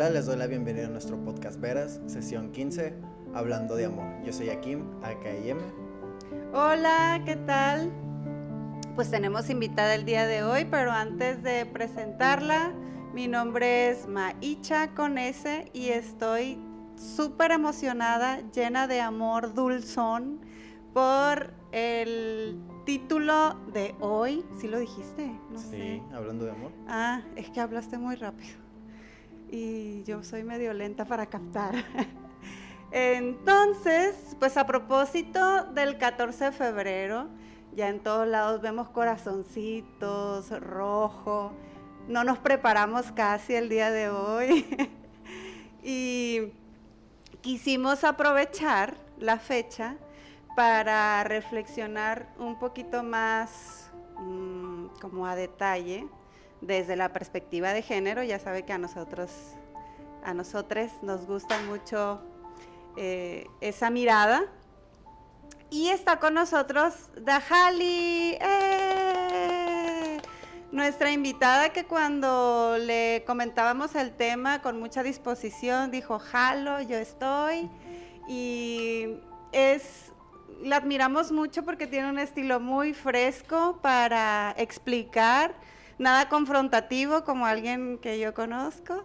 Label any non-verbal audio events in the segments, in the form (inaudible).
Hola, les doy la bienvenida a nuestro podcast Veras, sesión 15, hablando de amor. Yo soy Akim, AKM. Hola, ¿qué tal? Pues tenemos invitada el día de hoy, pero antes de presentarla, mi nombre es Maicha con S y estoy súper emocionada, llena de amor dulzón por el título de hoy. ¿Sí lo dijiste? No sí, hablando de amor. Ah, es que hablaste muy rápido. Y yo soy medio lenta para captar. (laughs) Entonces, pues a propósito del 14 de febrero, ya en todos lados vemos corazoncitos, rojo. No nos preparamos casi el día de hoy. (laughs) y quisimos aprovechar la fecha para reflexionar un poquito más mm, como a detalle desde la perspectiva de género. Ya sabe que a nosotros, a nos gusta mucho eh, esa mirada. Y está con nosotros Dajali, ¡eh! nuestra invitada que cuando le comentábamos el tema con mucha disposición dijo, jalo, yo estoy. Y es la admiramos mucho porque tiene un estilo muy fresco para explicar, nada confrontativo como alguien que yo conozco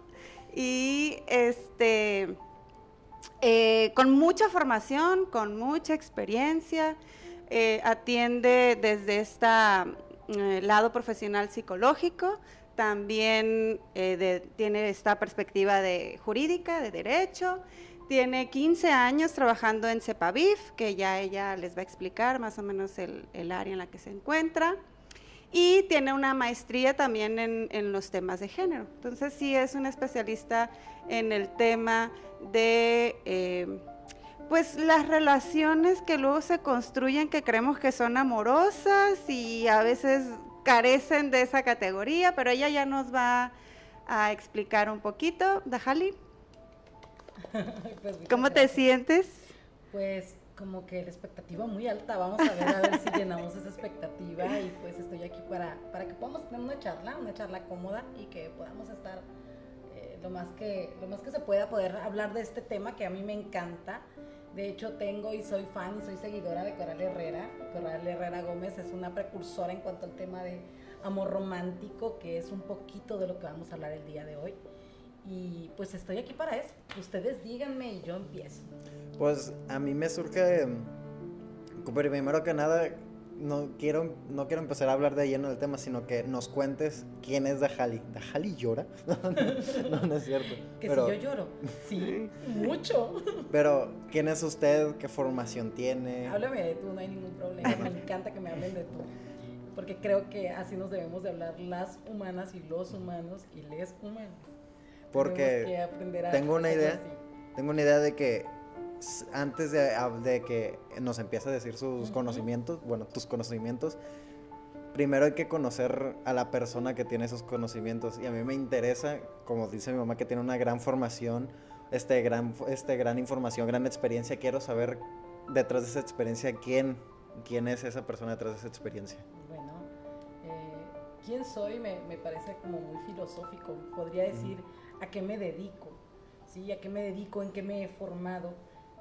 y este eh, con mucha formación, con mucha experiencia, eh, atiende desde este lado profesional psicológico, también tiene esta perspectiva de jurídica, de derecho, tiene 15 años trabajando en CEPAVIF, que ya ella les va a explicar más o menos el, área en la que se encuentra. Y tiene una maestría también en, los temas de género. Entonces sí es una especialista en el tema de eh, pues las relaciones que luego se construyen que creemos que son amorosas y a veces carecen de esa categoría, pero ella ya nos va a explicar un poquito. Dajali. (laughs) Pues, ¿Cómo te sientes? Pues como que la expectativa muy alta, vamos a ver a ver si llenamos esa expectativa y pues estoy aquí para, para que podamos tener una charla, una charla cómoda y que podamos estar eh, lo, más que, lo más que se pueda poder hablar de este tema que a mí me encanta. De hecho tengo y soy fan y soy seguidora de Coral Herrera. Coral Herrera Gómez es una precursora en cuanto al tema de amor romántico, que es un poquito de lo que vamos a hablar el día de hoy. Y pues estoy aquí para eso. Ustedes díganme y yo empiezo. Pues a mí me surge, primero que nada, no quiero, no quiero empezar a hablar de lleno del tema, sino que nos cuentes quién es Dajali. ¿Dajali llora? (laughs) no, no, es cierto. Que si yo lloro. Sí, mucho. Pero, ¿quién es usted? ¿Qué formación tiene? Háblame de tú, no hay ningún problema. Me encanta que me hablen de tú. Porque creo que así nos debemos de hablar las humanas y los humanos y les humanos. Porque tengo una idea, tengo una idea de que antes de, que nos empiece a decir sus conocimientos, bueno, tus conocimientos, primero hay que conocer a la persona que tiene esos conocimientos. Y a mí me interesa, como dice mi mamá, que tiene una gran formación, este gran, este gran información, gran experiencia. Quiero saber detrás de esa experiencia quién, quién es esa persona detrás de esa experiencia. Bueno, eh, quién soy me, me, parece como muy filosófico. Podría decir a qué me dedico, ¿sí? A qué me dedico, en qué me he formado.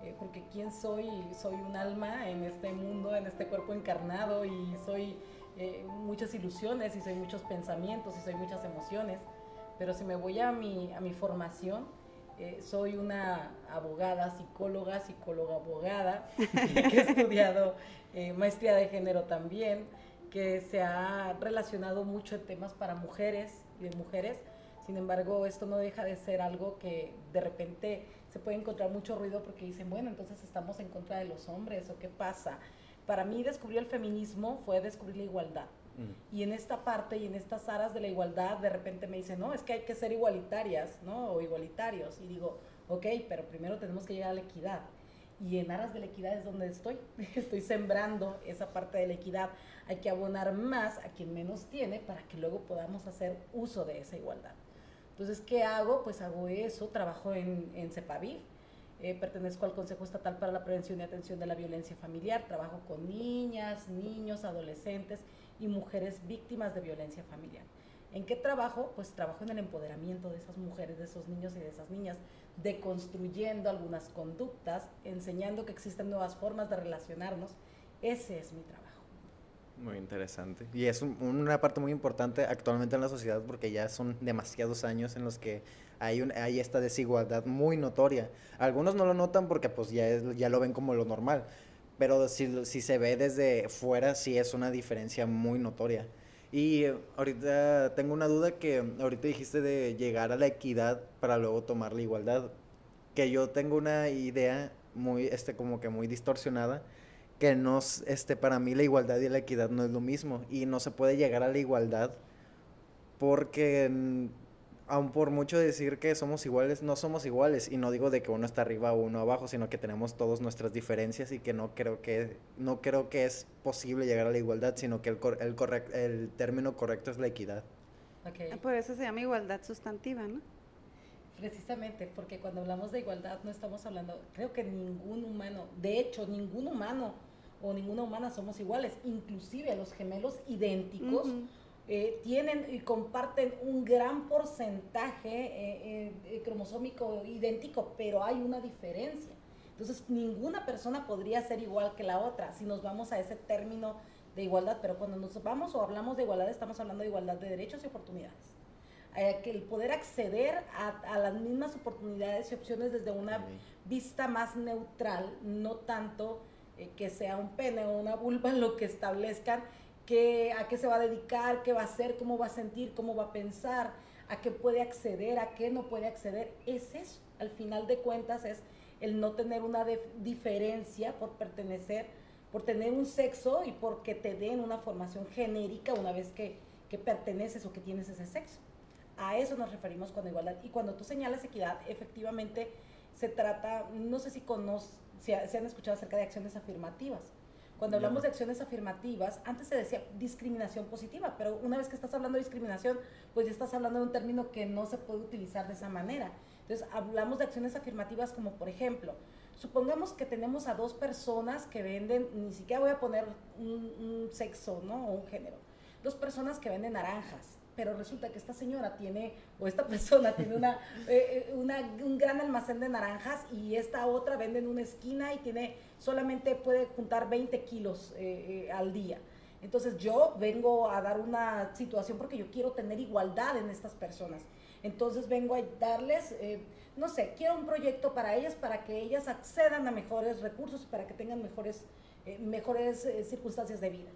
Eh, porque quién soy, soy un alma en este mundo, en este cuerpo encarnado y soy eh, muchas ilusiones y soy muchos pensamientos y soy muchas emociones. Pero si me voy a mi, a mi formación, eh, soy una abogada, psicóloga, psicóloga abogada, (laughs) que he estudiado maestría de género también, que se ha relacionado mucho en temas para mujeres y de mujeres, sin embargo, esto no deja de ser algo que de repente se puede encontrar mucho ruido porque dicen, bueno, entonces estamos en contra de los hombres o qué pasa. Para mí descubrir el feminismo fue descubrir la igualdad. Mm. Y en esta parte y en estas aras de la igualdad, de repente me dicen, no, es que hay que ser igualitarias, ¿no? O igualitarios. Y digo, ok, pero primero tenemos que llegar a la equidad. Y en aras de la equidad es donde estoy. (laughs) Estoy sembrando esa parte de la equidad. Hay que abonar más a quien menos tiene para que luego podamos hacer uso de esa igualdad. Entonces, ¿qué hago? Pues hago eso, trabajo en, en eh, pertenezco al Consejo Estatal para la Prevención y Atención de la Violencia Familiar, trabajo con niñas, niños, adolescentes y mujeres víctimas de violencia familiar. ¿En qué trabajo? Pues trabajo en el empoderamiento de esas mujeres, de esos niños y de esas niñas, deconstruyendo algunas conductas, enseñando que existen nuevas formas de relacionarnos. Ese es mi trabajo. Muy interesante. Y es una parte muy importante actualmente en la sociedad porque ya son demasiados años en los que hay, un, hay esta desigualdad muy notoria. Algunos no lo notan porque pues ya, ya lo ven como lo normal, pero si, si se ve desde fuera sí es una diferencia muy notoria. Y ahorita tengo una duda que ahorita dijiste de llegar a la equidad para luego tomar la igualdad, que yo tengo una idea muy, este, como que muy distorsionada, que no, este, para mí la igualdad y la equidad no es lo mismo, y no se puede llegar a la igualdad porque aun por mucho decir que somos iguales, no somos iguales. Y no digo de que uno está arriba o uno abajo, sino que tenemos todas nuestras diferencias y que no creo que, no creo que es posible llegar a la igualdad, sino que el, el, correct, el término correcto es la equidad. Okay. Ah, por eso se llama igualdad sustantiva, ¿no? Precisamente, porque cuando hablamos de igualdad no estamos hablando, creo que ningún humano, de hecho, ningún humano o ninguna humana somos iguales, inclusive los gemelos idénticos. Eh, tienen y comparten un gran porcentaje eh, eh, cromosómico idéntico, pero hay una diferencia. Entonces, ninguna persona podría ser igual que la otra si nos vamos a ese término de igualdad, pero cuando nos vamos o hablamos de igualdad, estamos hablando de igualdad de derechos y oportunidades. que el poder acceder a, las mismas oportunidades y opciones desde una vista más neutral, no tanto que sea un pene o una vulva (laughs) lo que establezcan qué, a qué se va a dedicar, qué va a hacer, cómo va a sentir, cómo va a pensar, a qué puede acceder, a qué no puede acceder. Es eso, al final de cuentas es el no tener una diferencia por pertenecer, por tener un sexo y porque te den una formación genérica una vez que, que perteneces o que tienes ese sexo. A eso nos referimos con igualdad. Y cuando tú señalas equidad, efectivamente se trata, no sé si, conoce, si, si han escuchado acerca de acciones afirmativas cuando hablamos de acciones afirmativas, antes se decía discriminación positiva, pero una vez que estás hablando de discriminación, pues ya estás hablando de un término que no se puede utilizar de esa manera. Entonces, hablamos de acciones afirmativas como, por ejemplo, supongamos que tenemos a dos personas que venden, ni siquiera voy a poner un, un sexo, ¿no? O un género. Dos personas que venden naranjas pero resulta que esta señora tiene, o esta (laughs) persona tiene eh, eh, una, un gran almacén de naranjas y esta otra vende en una esquina y tiene, solamente puede juntar 20 kilos eh, al día. Entonces yo vengo a dar una situación porque yo quiero tener igualdad en estas personas. Entonces vengo a darles, no sé, quiero un proyecto para ellas, para que ellas accedan a mejores recursos, para que tengan mejores, mejores circunstancias de vida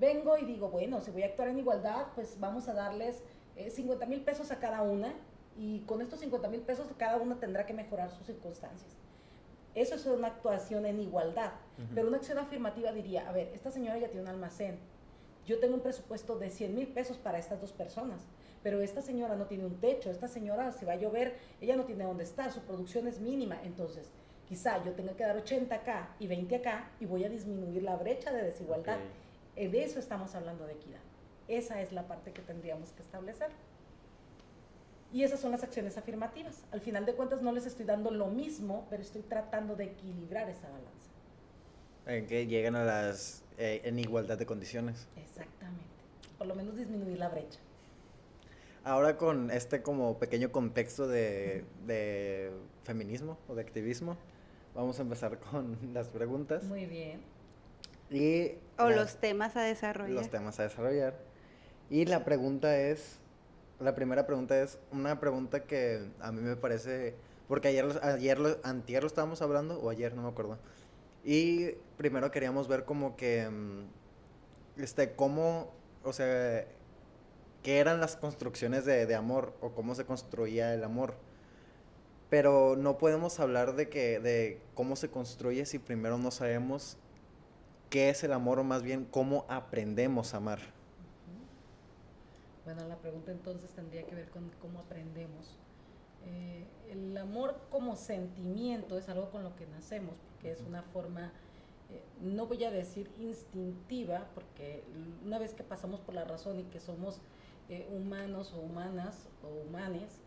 vengo y digo, bueno, si voy a actuar en igualdad, pues vamos a darles 50 eh, mil pesos a cada una y con estos 50 mil pesos cada una tendrá que mejorar sus circunstancias. Eso es una actuación en igualdad, pero una acción afirmativa diría, a ver, esta señora ya tiene un almacén, yo tengo un presupuesto de 100 mil pesos para estas dos personas, pero esta señora no tiene un techo, esta señora se va a llover, ella no tiene dónde estar, su producción es mínima, entonces quizá yo tenga que dar 80 acá y 20 acá y voy a disminuir la brecha de desigualdad. Eh, de eso estamos hablando de equidad. Esa es la parte que tendríamos que establecer. Y esas son las acciones afirmativas. Al final de cuentas no les estoy dando lo mismo, pero estoy tratando de equilibrar esa balanza. En que llegan a las eh, en igualdad de condiciones. Exactamente. Por lo menos disminuir la brecha. Ahora con este como pequeño contexto de, de feminismo o de activismo, vamos a empezar con (laughs) las preguntas. Muy bien. Y o los temas a desarrollar. Los temas a desarrollar. Y la pregunta es, la primera pregunta es una pregunta que a mí me parece, porque ayer, ayer antier lo estábamos hablando, o ayer, no me acuerdo. Y primero queríamos ver como que, mm, este, cómo, o sea, qué eran las construcciones de, de amor, o cómo se construía el amor pero no podemos hablar de que de cómo se construye si primero no sabemos qué es el amor o más bien cómo aprendemos a amar. Bueno, la pregunta entonces tendría que ver con cómo aprendemos. Eh, el amor como sentimiento es algo con lo que nacemos, porque es una forma, eh, no voy a decir instintiva, porque una vez que pasamos por la razón y que somos eh, humanos o humanas o humanes,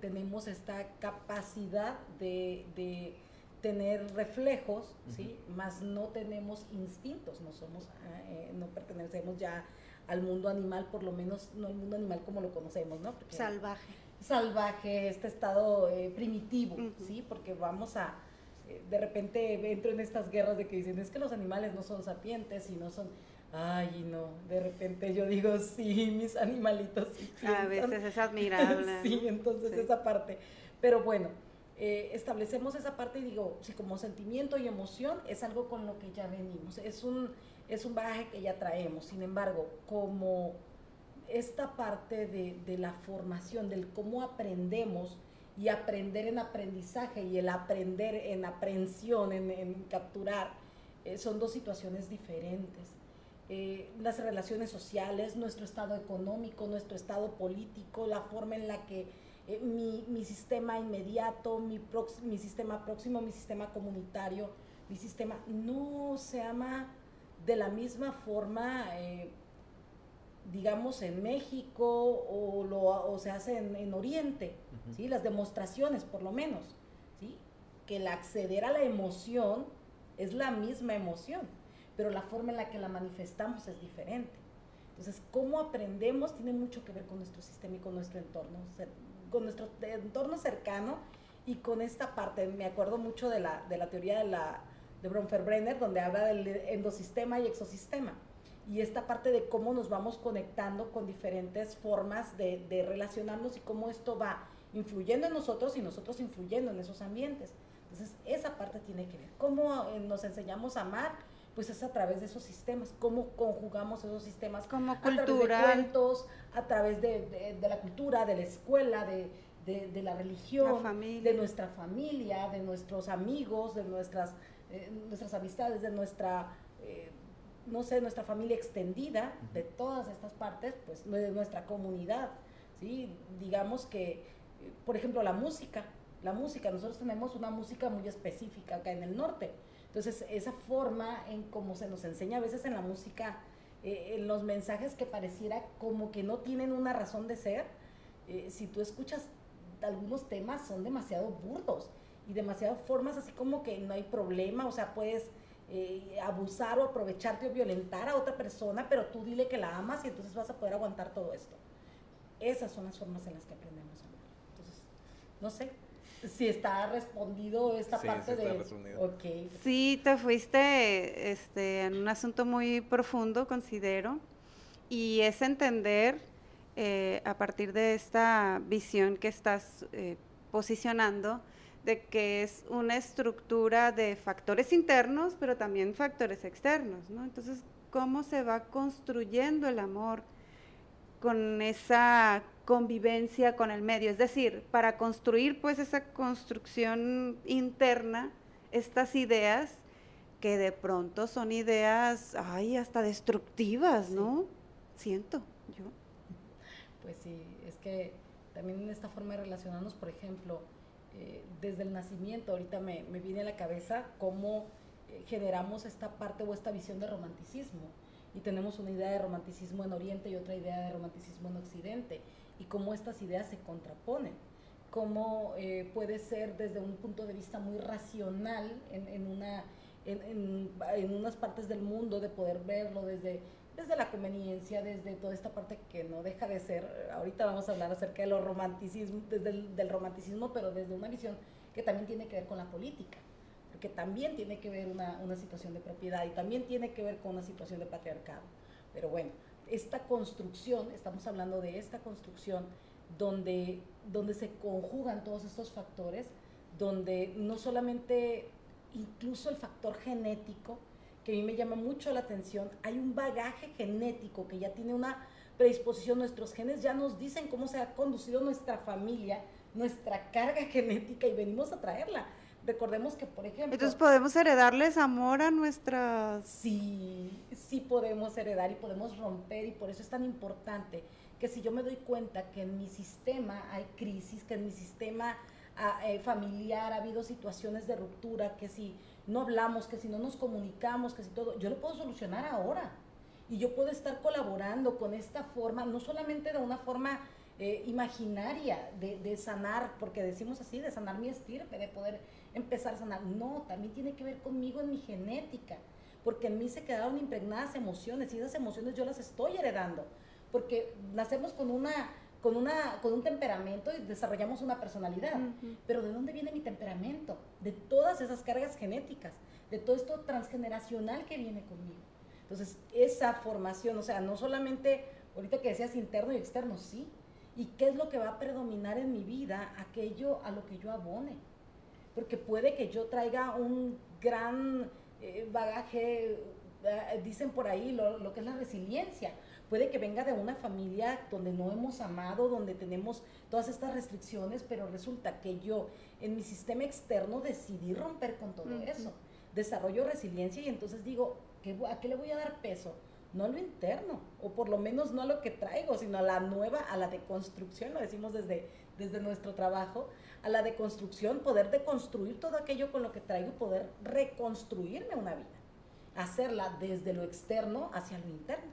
tenemos esta capacidad de tener reflejos, ¿sí? Más no tenemos instintos, no somos, ah, eh, no pertenecemos ya al mundo animal, por lo menos no el mundo animal como lo conocemos, ¿no? salvaje. Salvaje, este estado eh, primitivo, ¿sí? Porque vamos a, eh, de repente entro en estas guerras de que dicen, es que los animales no son sapientes y no son ay, no, de repente yo digo, sí, mis animalitos A veces es admirable. (laughs) sí, entonces esa parte. Pero bueno, eh, establecemos esa parte y digo, si como sentimiento y emoción es algo con lo que ya venimos, es un, es un bagaje que ya traemos. Sin embargo, como esta parte de, la formación, del cómo aprendemos y aprender en aprendizaje y el aprender en aprehensión, en, capturar, eh, son dos situaciones diferentes. Eh, las relaciones sociales, nuestro estado económico, nuestro estado político, la forma en la que eh, mi, sistema inmediato, mi, mi sistema próximo, mi sistema comunitario, mi sistema no se ama de la misma forma, eh, digamos, en México o, lo, o se hace en, Oriente, ¿sí? las demostraciones por lo menos, ¿sí? que el acceder a la emoción es la misma emoción pero la forma en la que la manifestamos es diferente. Entonces, cómo aprendemos tiene mucho que ver con nuestro sistema y con nuestro entorno, con nuestro entorno cercano y con esta parte. Me acuerdo mucho de la, de la teoría de, la, de donde habla del endosistema y exosistema. Y esta parte de cómo nos vamos conectando con diferentes formas de, de relacionarnos y cómo esto va influyendo en nosotros y nosotros influyendo en esos ambientes. Entonces, esa parte tiene que ver. Cómo eh, nos enseñamos a amar pues es a través de esos sistemas, cómo conjugamos esos sistemas como a través de cuentos, a través de, la cultura, de la escuela, de, la religión, de nuestra familia, de nuestros amigos, de nuestras, eh, nuestras amistades, de nuestra, eh, no sé, nuestra familia extendida, de todas estas partes, pues de nuestra comunidad, ¿sí? Digamos que, eh, por ejemplo, la música, la música, nosotros tenemos una música muy específica acá en el norte, entonces, esa forma en cómo se nos enseña a veces en la música, eh, en los mensajes que pareciera como que no tienen una razón de ser, eh, si tú escuchas algunos temas son demasiado burdos y demasiado formas así como que no hay problema, o sea, puedes eh, abusar o aprovecharte o violentar a otra persona, pero tú dile que la amas y entonces vas a poder aguantar todo esto. Esas son las formas en las que aprendemos a amar. Entonces, no sé, si está respondido esta parte de... Okay. Sí, te fuiste este, en un asunto muy profundo, considero, y es entender eh, a partir de esta visión que estás eh, posicionando, de que es una estructura de factores internos, pero también factores externos, ¿no? Entonces, ¿cómo se va construyendo el amor con esa convivencia con el medio. Es decir, para construir pues esa construcción interna, estas ideas que de pronto son ideas, ay, hasta destructivas, ¿no? Siento yo. Pues sí, es que también en esta forma de relacionarnos, por ejemplo, eh, desde el nacimiento, ahorita me, me, viene a la cabeza cómo eh, generamos esta parte o esta visión de romanticismo. Y tenemos una idea de romanticismo en Oriente y otra idea de romanticismo en Occidente y cómo estas ideas se contraponen, cómo eh, puede ser desde un punto de vista muy racional en, en una, en, en, unas partes del mundo, de poder verlo desde, desde la conveniencia, desde toda esta parte que no deja de ser, ahorita vamos a hablar acerca de los romanticismo, desde el del romanticismo, pero desde una visión que también tiene que ver con la política porque también tiene que ver una, una situación de propiedad y también tiene que ver con una situación de patriarcado. Pero bueno, esta construcción, estamos hablando de esta construcción donde, donde se conjugan todos estos factores, donde no solamente incluso el factor genético, que a mí me llama mucho la atención, hay un bagaje genético que ya tiene una predisposición, nuestros genes ya nos dicen cómo se ha conducido nuestra familia, nuestra carga genética y venimos a traerla. Recordemos que, por ejemplo... Entonces podemos heredarles amor a nuestras... Sí, sí podemos heredar y podemos romper y por eso es tan importante que si yo me doy cuenta que en mi sistema hay crisis, que en mi sistema ah, eh, familiar ha habido situaciones de ruptura, que si no hablamos, que si no nos comunicamos, que si todo, yo lo puedo solucionar ahora. Y yo puedo estar colaborando con esta forma, no solamente de una forma eh, imaginaria de, de, sanar, porque decimos así, de sanar mi estirpe, de poder empezar a sanar. No, también tiene que ver conmigo en mi genética, porque en mí se quedaron impregnadas emociones y esas emociones yo las estoy heredando, porque nacemos con una con, una, con un temperamento y desarrollamos una personalidad. Pero ¿de dónde viene mi temperamento? De todas esas cargas genéticas, de todo esto transgeneracional que viene conmigo. Entonces, esa formación, o sea, no solamente, ahorita que decías interno y externo, sí. ¿Y qué es lo que va a predominar en mi vida? Aquello a lo que yo abone. Porque puede que yo traiga un gran eh, bagaje, eh, dicen por ahí, lo, lo que es la resiliencia puede que venga de una familia donde no hemos amado, donde tenemos todas estas restricciones, pero resulta que yo en mi sistema externo decidí romper con todo eso. Desarrollo resiliencia y entonces digo, ¿a qué le voy a dar peso? No a lo interno, o por lo menos no a lo que traigo, sino a la nueva, a la deconstrucción, lo decimos desde, desde nuestro trabajo, a la deconstrucción, poder deconstruir todo aquello con lo que traigo y poder reconstruirme una vida, hacerla desde lo externo hacia lo interno.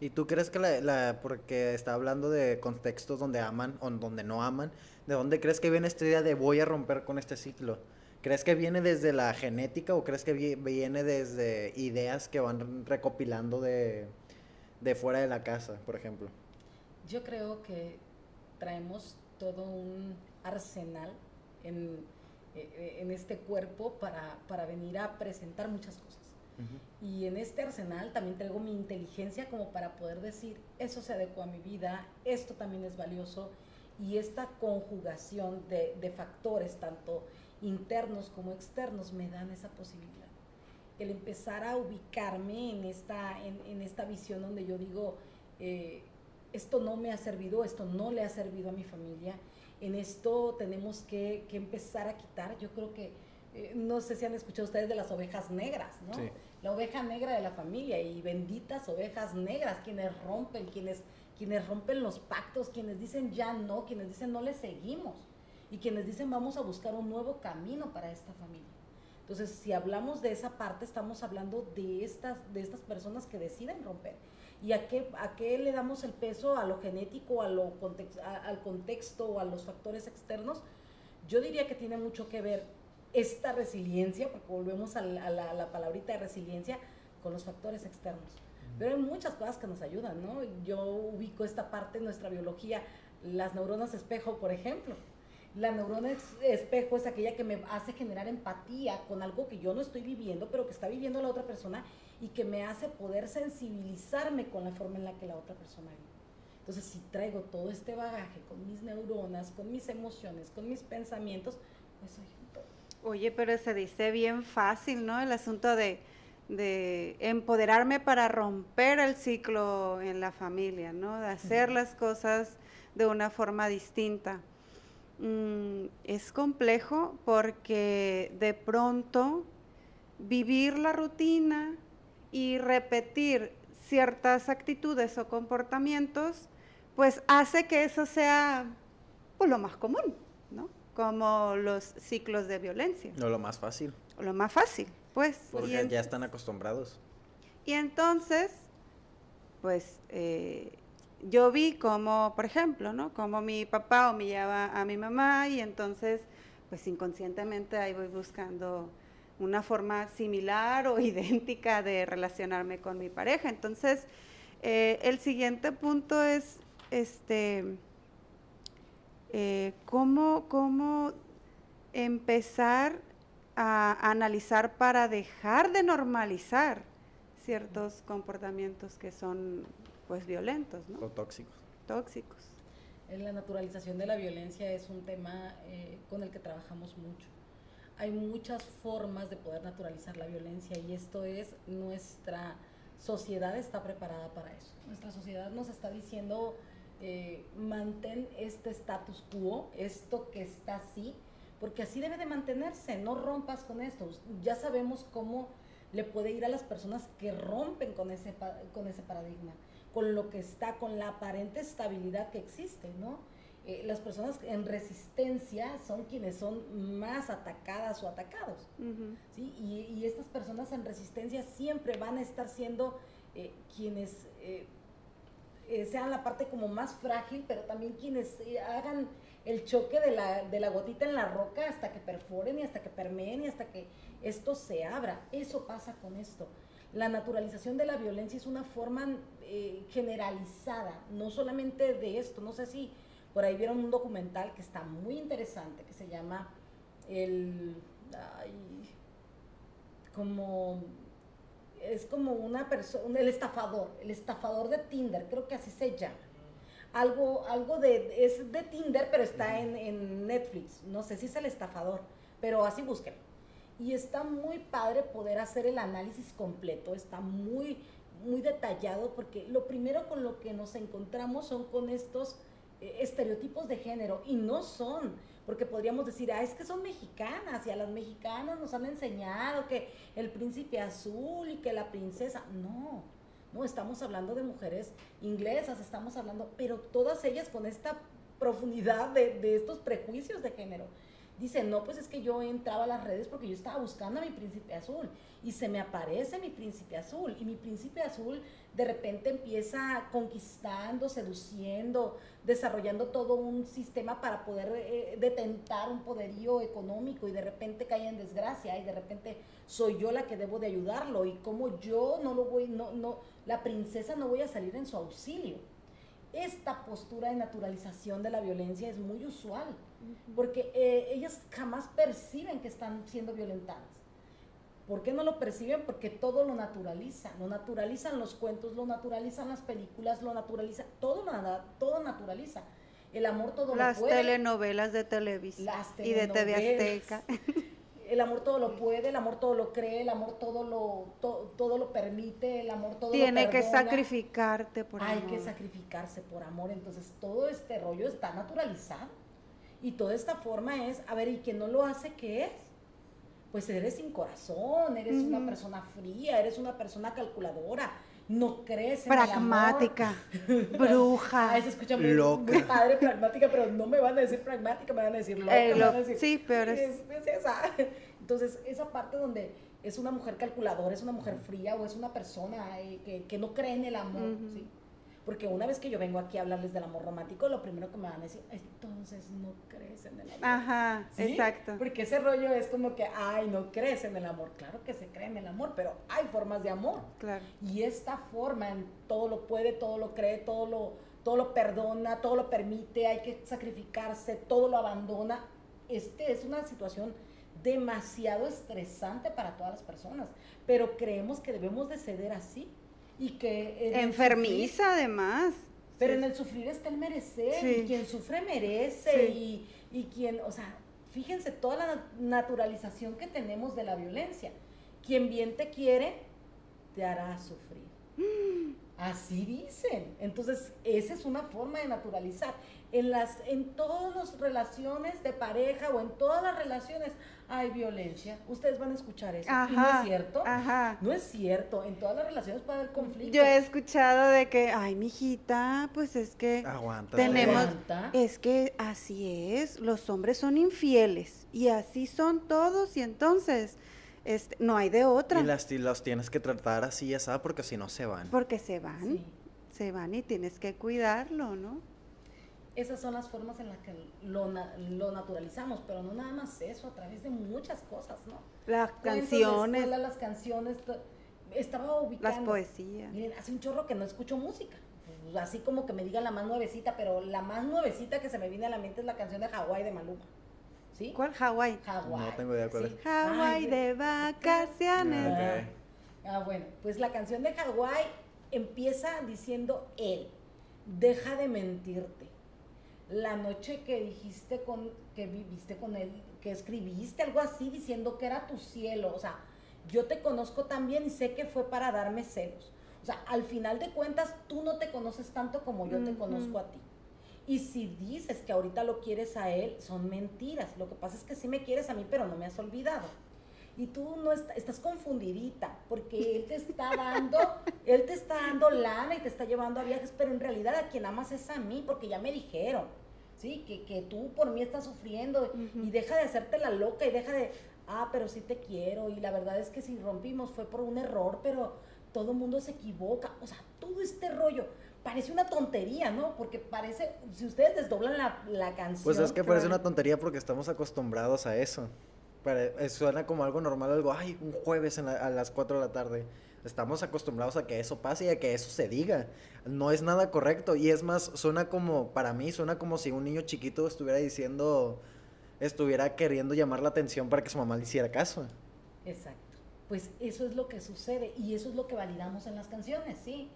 ¿Y tú crees que la, porque está hablando de contextos donde aman o donde no aman, ¿de dónde crees que viene esta idea de voy a romper con este ciclo? ¿Crees que viene desde la genética o crees que viene desde ideas que van recopilando de, fuera de la casa, por ejemplo? Yo creo que traemos todo un arsenal en, eh, en este cuerpo para, para venir a presentar muchas cosas. Y en este arsenal también traigo mi inteligencia como para poder decir, eso se adecua a mi vida, esto también es valioso. Y esta conjugación de, de factores, tanto internos como externos, me dan esa posibilidad. El empezar a ubicarme en esta, en, en esta visión donde yo digo, eh, esto no me ha servido, esto no le ha servido a mi familia, en esto tenemos que, que empezar a quitar. Yo creo que, eh, no sé si han escuchado ustedes de las ovejas negras, ¿no? Sí la oveja negra de la familia y benditas ovejas negras, quienes rompen, quienes, quienes rompen los pactos, quienes dicen ya no, quienes dicen no le seguimos y quienes dicen vamos a buscar un nuevo camino para esta familia. Entonces, si hablamos de esa parte, estamos hablando de estas, de estas personas que deciden romper. ¿Y a qué, a qué le damos el peso? ¿A lo genético, a lo al contexto o a los factores externos? Yo diría que tiene mucho que ver esta resiliencia, porque volvemos a la, palabrita de resiliencia, con los factores externos. Pero hay muchas cosas que nos ayudan, ¿no? Yo ubico esta parte en nuestra biología, las neuronas espejo, por ejemplo. La neurona espejo es aquella que me hace generar empatía con algo que yo no estoy viviendo, pero que está viviendo la otra persona y que me hace poder sensibilizarme con la forma en la que la otra persona vive. Entonces, si traigo todo este bagaje con mis neuronas, con mis emociones, con mis pensamientos, pues soy Oye, pero se dice bien fácil, ¿no? El asunto de, empoderarme para romper el ciclo en la familia, ¿no? De hacer las cosas de una forma distinta. Mm, es complejo porque de pronto vivir la rutina y repetir ciertas actitudes o comportamientos, pues hace que eso sea pues, lo más común, ¿no? como los ciclos de violencia. No lo más fácil. lo más fácil, pues. Porque ya están acostumbrados. Y entonces, pues, eh, yo vi como, por ejemplo, ¿no? Como mi papá humillaba a mi mamá y entonces, pues inconscientemente ahí voy buscando una forma similar o (laughs) idéntica de relacionarme con mi pareja. Entonces, eh, el siguiente punto es, este, eh, ¿cómo, ¿cómo empezar a analizar para dejar de normalizar ciertos comportamientos que son pues violentos, ¿no? O tóxicos. Tóxicos. La naturalización de la violencia es un tema eh, con el que trabajamos mucho. Hay muchas formas de poder naturalizar la violencia y esto es nuestra sociedad está preparada para eso. Nuestra sociedad nos está diciendo eh, mantén este status quo, esto que está así, porque así debe de mantenerse, no rompas con esto. Ya sabemos cómo le puede ir a las personas que rompen con ese, con ese paradigma, con lo que está, con la aparente estabilidad que existe, ¿no? Eh, las personas en resistencia son quienes son más atacadas o atacados, ¿sí? Y, estas personas en resistencia siempre van a estar siendo eh, quienes eh, sean la parte como más frágil, pero también quienes hagan el choque de la, de la gotita en la roca hasta que perforen y hasta que permeen y hasta que esto se abra. Eso pasa con esto. la naturalización de la violencia es una forma generalizada, no solamente de esto, no sé si por ahí vieron un documental que está muy interesante, que se llama el... como... Es como una persona, el estafador, el estafador de Tinder, creo que así se llama. Algo, algo de, es de Tinder, pero está en, en Netflix. No sé si es el estafador, pero así busquen y está muy padre poder hacer el análisis completo, está muy, muy detallado porque lo primero con lo que nos encontramos son con estos estereotipos de género y no son, porque podríamos decir, ah, es que son mexicanas y a las mexicanas nos han enseñado que el príncipe azul y que la princesa, no, no, estamos hablando de mujeres inglesas, estamos hablando, pero todas ellas con esta profundidad de, de estos prejuicios de género dice, no, pues es que yo entraba a las redes porque yo estaba buscando a mi príncipe azul. Y se me aparece mi príncipe azul. Y mi príncipe azul de repente empieza conquistando, seduciendo, desarrollando todo un sistema para poder eh, detentar un poderío económico. Y de repente cae en desgracia. Y de repente soy yo la que debo de ayudarlo. Y como yo no lo voy, no, no, la princesa no voy a salir en su auxilio. Esta postura de naturalización de la violencia es muy usual porque eh, ellas jamás perciben que están siendo violentadas. ¿Por qué no lo perciben? Porque todo lo naturalizan, lo naturalizan los cuentos, lo naturalizan las películas, lo naturaliza, todo, nada, todo naturaliza. El amor todo las lo puede. Las telenovelas de Televisa y de TV Azteca. (laughs) El amor todo lo puede, el amor todo lo cree, el amor todo lo, todo lo permite, el amor todo Tiene lo Tiene que sacrificarte por amor. Hay que sacrificarse por amor. Entonces todo este rollo está naturalizado. Y toda esta forma es, a ver, ¿y quien no lo hace qué es? Pues eres sin corazón, eres una persona fría, eres una persona calculadora, no crees en pragmática, (laughs) bruja. Ay, se escucha muy, Loca. padre pragmática, pero no me van a decir pragmática, me van a decir loca. Eh, van a decir, sí, peor es. Es, esa. (laughs) Entonces, esa parte donde es una mujer calculadora, es una mujer fría o es una persona eh, que, que, no cree en el amor, ¿sí? Porque una vez que yo vengo aquí a hablarles del amor romántico, lo primero que me van a decir, entonces no crees en el amor. Ajá, exacto. Porque ese rollo es como que, ay, no crees en el amor. Claro que se cree en el amor, pero hay formas de amor. Claro. Y esta forma, en todo lo puede, todo lo cree, todo lo, todo lo perdona, todo lo permite, hay que sacrificarse, todo lo abandona. Este es una situación demasiado estresante para todas las personas, pero creemos que debemos de ceder así y que... Enfermiza además. Pero en el sufrir está el merecer, y quien sufre merece, y, y quien, o sea, fíjense toda la naturalización que tenemos de la violencia. Quien bien te quiere, te hará sufrir. Así dicen. Entonces, esa es una forma de naturalizar. En, las, en todas las relaciones de pareja o en todas las relaciones hay violencia. Ustedes van a escuchar eso. ¿No es cierto? Ajá. No es cierto. En todas las relaciones puede haber conflictos. Yo he escuchado de que, ay, mijita, pues es que Aguanta. tenemos... Es que así es. Los hombres son infieles. Y así son todos. Y entonces este, no hay de otra. Y las, los tienes que tratar así, esa, porque si no se van. Porque se van, se van y tienes que cuidarlo, ¿no? Esas son las formas en las que lo, lo naturalizamos, pero no nada más eso, a través de muchas cosas, ¿no? Las canciones. las canciones, estaba ubicando. Las poesías. Miren, hace un chorro que no escucho música. Así como que me diga la más nuevecita, pero la más nuevecita que se me viene a la mente es la canción de Hawái de Maluma. ¿Cuál? Hawái. No tengo idea cuál es. Hawái de vacaciones. Ah, ah, bueno, pues la canción de Hawái empieza diciendo él, deja de mentirte. La noche que dijiste con, que viviste con él, que escribiste algo así diciendo que era tu cielo, o sea, yo te conozco también y sé que fue para darme celos. O sea, al final de cuentas, tú no te conoces tanto como yo te conozco a ti. Y si dices que ahorita lo quieres a él, son mentiras. Lo que pasa es que sí me quieres a mí, pero no me has olvidado. Y tú no estás confundidita, porque él te está dando, (laughs) él te está dando lana y te está llevando a viajes, pero en realidad a quien amas es a mí, porque ya me dijeron, ¿sí? Que, que tú por mí estás sufriendo y deja de hacerte la loca y deja de, ah, pero sí te quiero y la verdad es que si rompimos fue por un error, pero todo el mundo se equivoca, o sea, todo este rollo parece una tontería, ¿no? Porque parece, si ustedes desdoblan la, la canción. Pues es que parece una tontería porque estamos acostumbrados a eso. Eh, suena como algo normal, algo, ay, un jueves a las 4 de la tarde. Estamos acostumbrados a que eso pase y a que eso se diga. No es nada correcto. Y es más, suena como, para mí, suena como si un niño chiquito estuviera diciendo, estuviera queriendo llamar la atención para que su mamá le hiciera caso. Exacto. Pues eso es lo que sucede y eso es lo que validamos en las canciones, sí.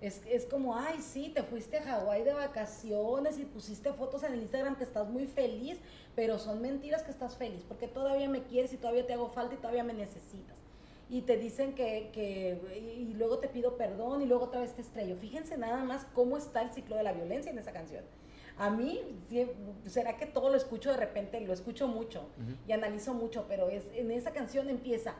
Es, es como, ay, sí, te fuiste a Hawái de vacaciones y pusiste fotos en el Instagram que estás muy feliz, pero son mentiras que estás feliz, porque todavía me quieres y todavía te hago falta y todavía me necesitas. Y te dicen que, que y luego te pido perdón y luego otra vez te estrello. Fíjense nada más cómo está el ciclo de la violencia en esa canción. A mí, será que todo lo escucho de repente, lo escucho mucho y analizo mucho, pero es, en esa canción empieza,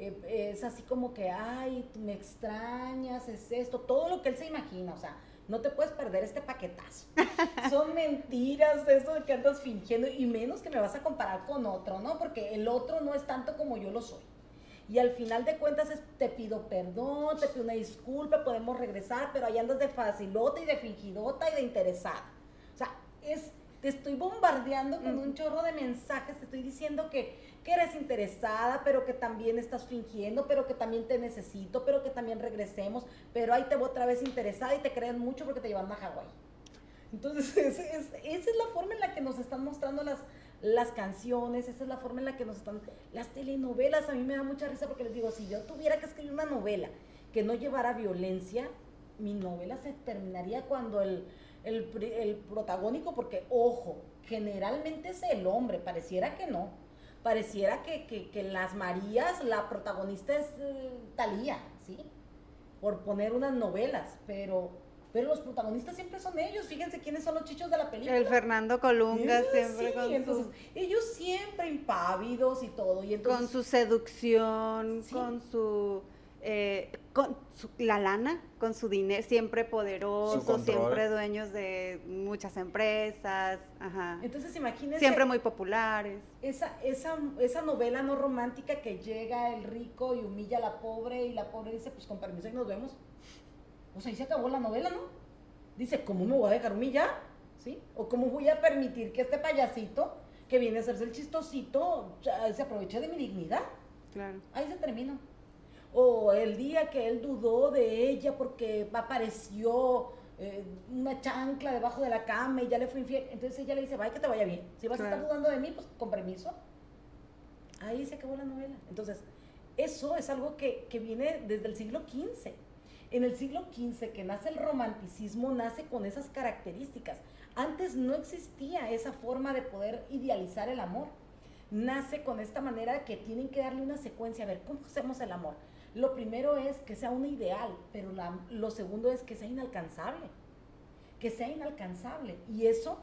eh, es así como que, ay, me extrañas, es esto, todo lo que él se imagina, o sea, no te puedes perder este paquetazo. (laughs) Son mentiras eso de que andas fingiendo y menos que me vas a comparar con otro, ¿no? Porque el otro no es tanto como yo lo soy. Y al final de cuentas es, te pido perdón, te pido una disculpa, podemos regresar, pero ahí andas de facilota y de fingidota y de interesada. O sea, es, te estoy bombardeando con un chorro de mensajes, te estoy diciendo que, que eres interesada, pero que también estás fingiendo, pero que también te necesito, pero que también regresemos, pero ahí te voy otra vez interesada y te creen mucho porque te llevan a Hawái. Entonces, (laughs) esa es la forma en la que nos están mostrando las, las canciones, esa es la forma en la que nos están... Las telenovelas, a mí me da mucha risa porque les digo, si yo tuviera que escribir una novela que no llevara violencia, mi novela se terminaría cuando el, el protagónico, porque ojo, generalmente es el hombre, pareciera que no pareciera que, que, que Las Marías, la protagonista es eh, Talía, ¿sí? Por poner unas novelas, pero, pero los protagonistas siempre son ellos. Fíjense quiénes son los chichos de la película. El Fernando Colunga siempre con entonces, ellos siempre impávidos y todo. Y con su seducción, con su eh, con la lana, con su dinero, siempre poderoso, siempre dueños de muchas empresas, Entonces imagínense. Siempre muy populares. Esa, esa, esa novela no romántica que llega el rico y humilla a la pobre y la pobre dice, pues con permiso y nos vemos. Pues ahí se acabó la novela, ¿no? Dice, ¿cómo me voy a dejar humillar? ¿Sí? O cómo voy a permitir que este payasito que viene a hacerse el chistosito se aproveche de mi dignidad. Claro. Ahí se terminó o el día que él dudó de ella porque apareció eh, una chancla debajo de la cama y ya le fue infiel. Entonces ella le dice, vaya que te vaya bien. Si vas a estar dudando de mí, pues con permiso. Ahí se acabó la novela. Entonces, eso es algo que, que viene desde el siglo XV. En el siglo XV, que nace el romanticismo, nace con esas características. Antes no existía esa forma de poder idealizar el amor. Nace con esta manera que tienen que darle una secuencia. A ver, ¿cómo hacemos el amor? Lo primero es que sea un ideal, pero lo segundo es que sea inalcanzable. Que sea inalcanzable. Y eso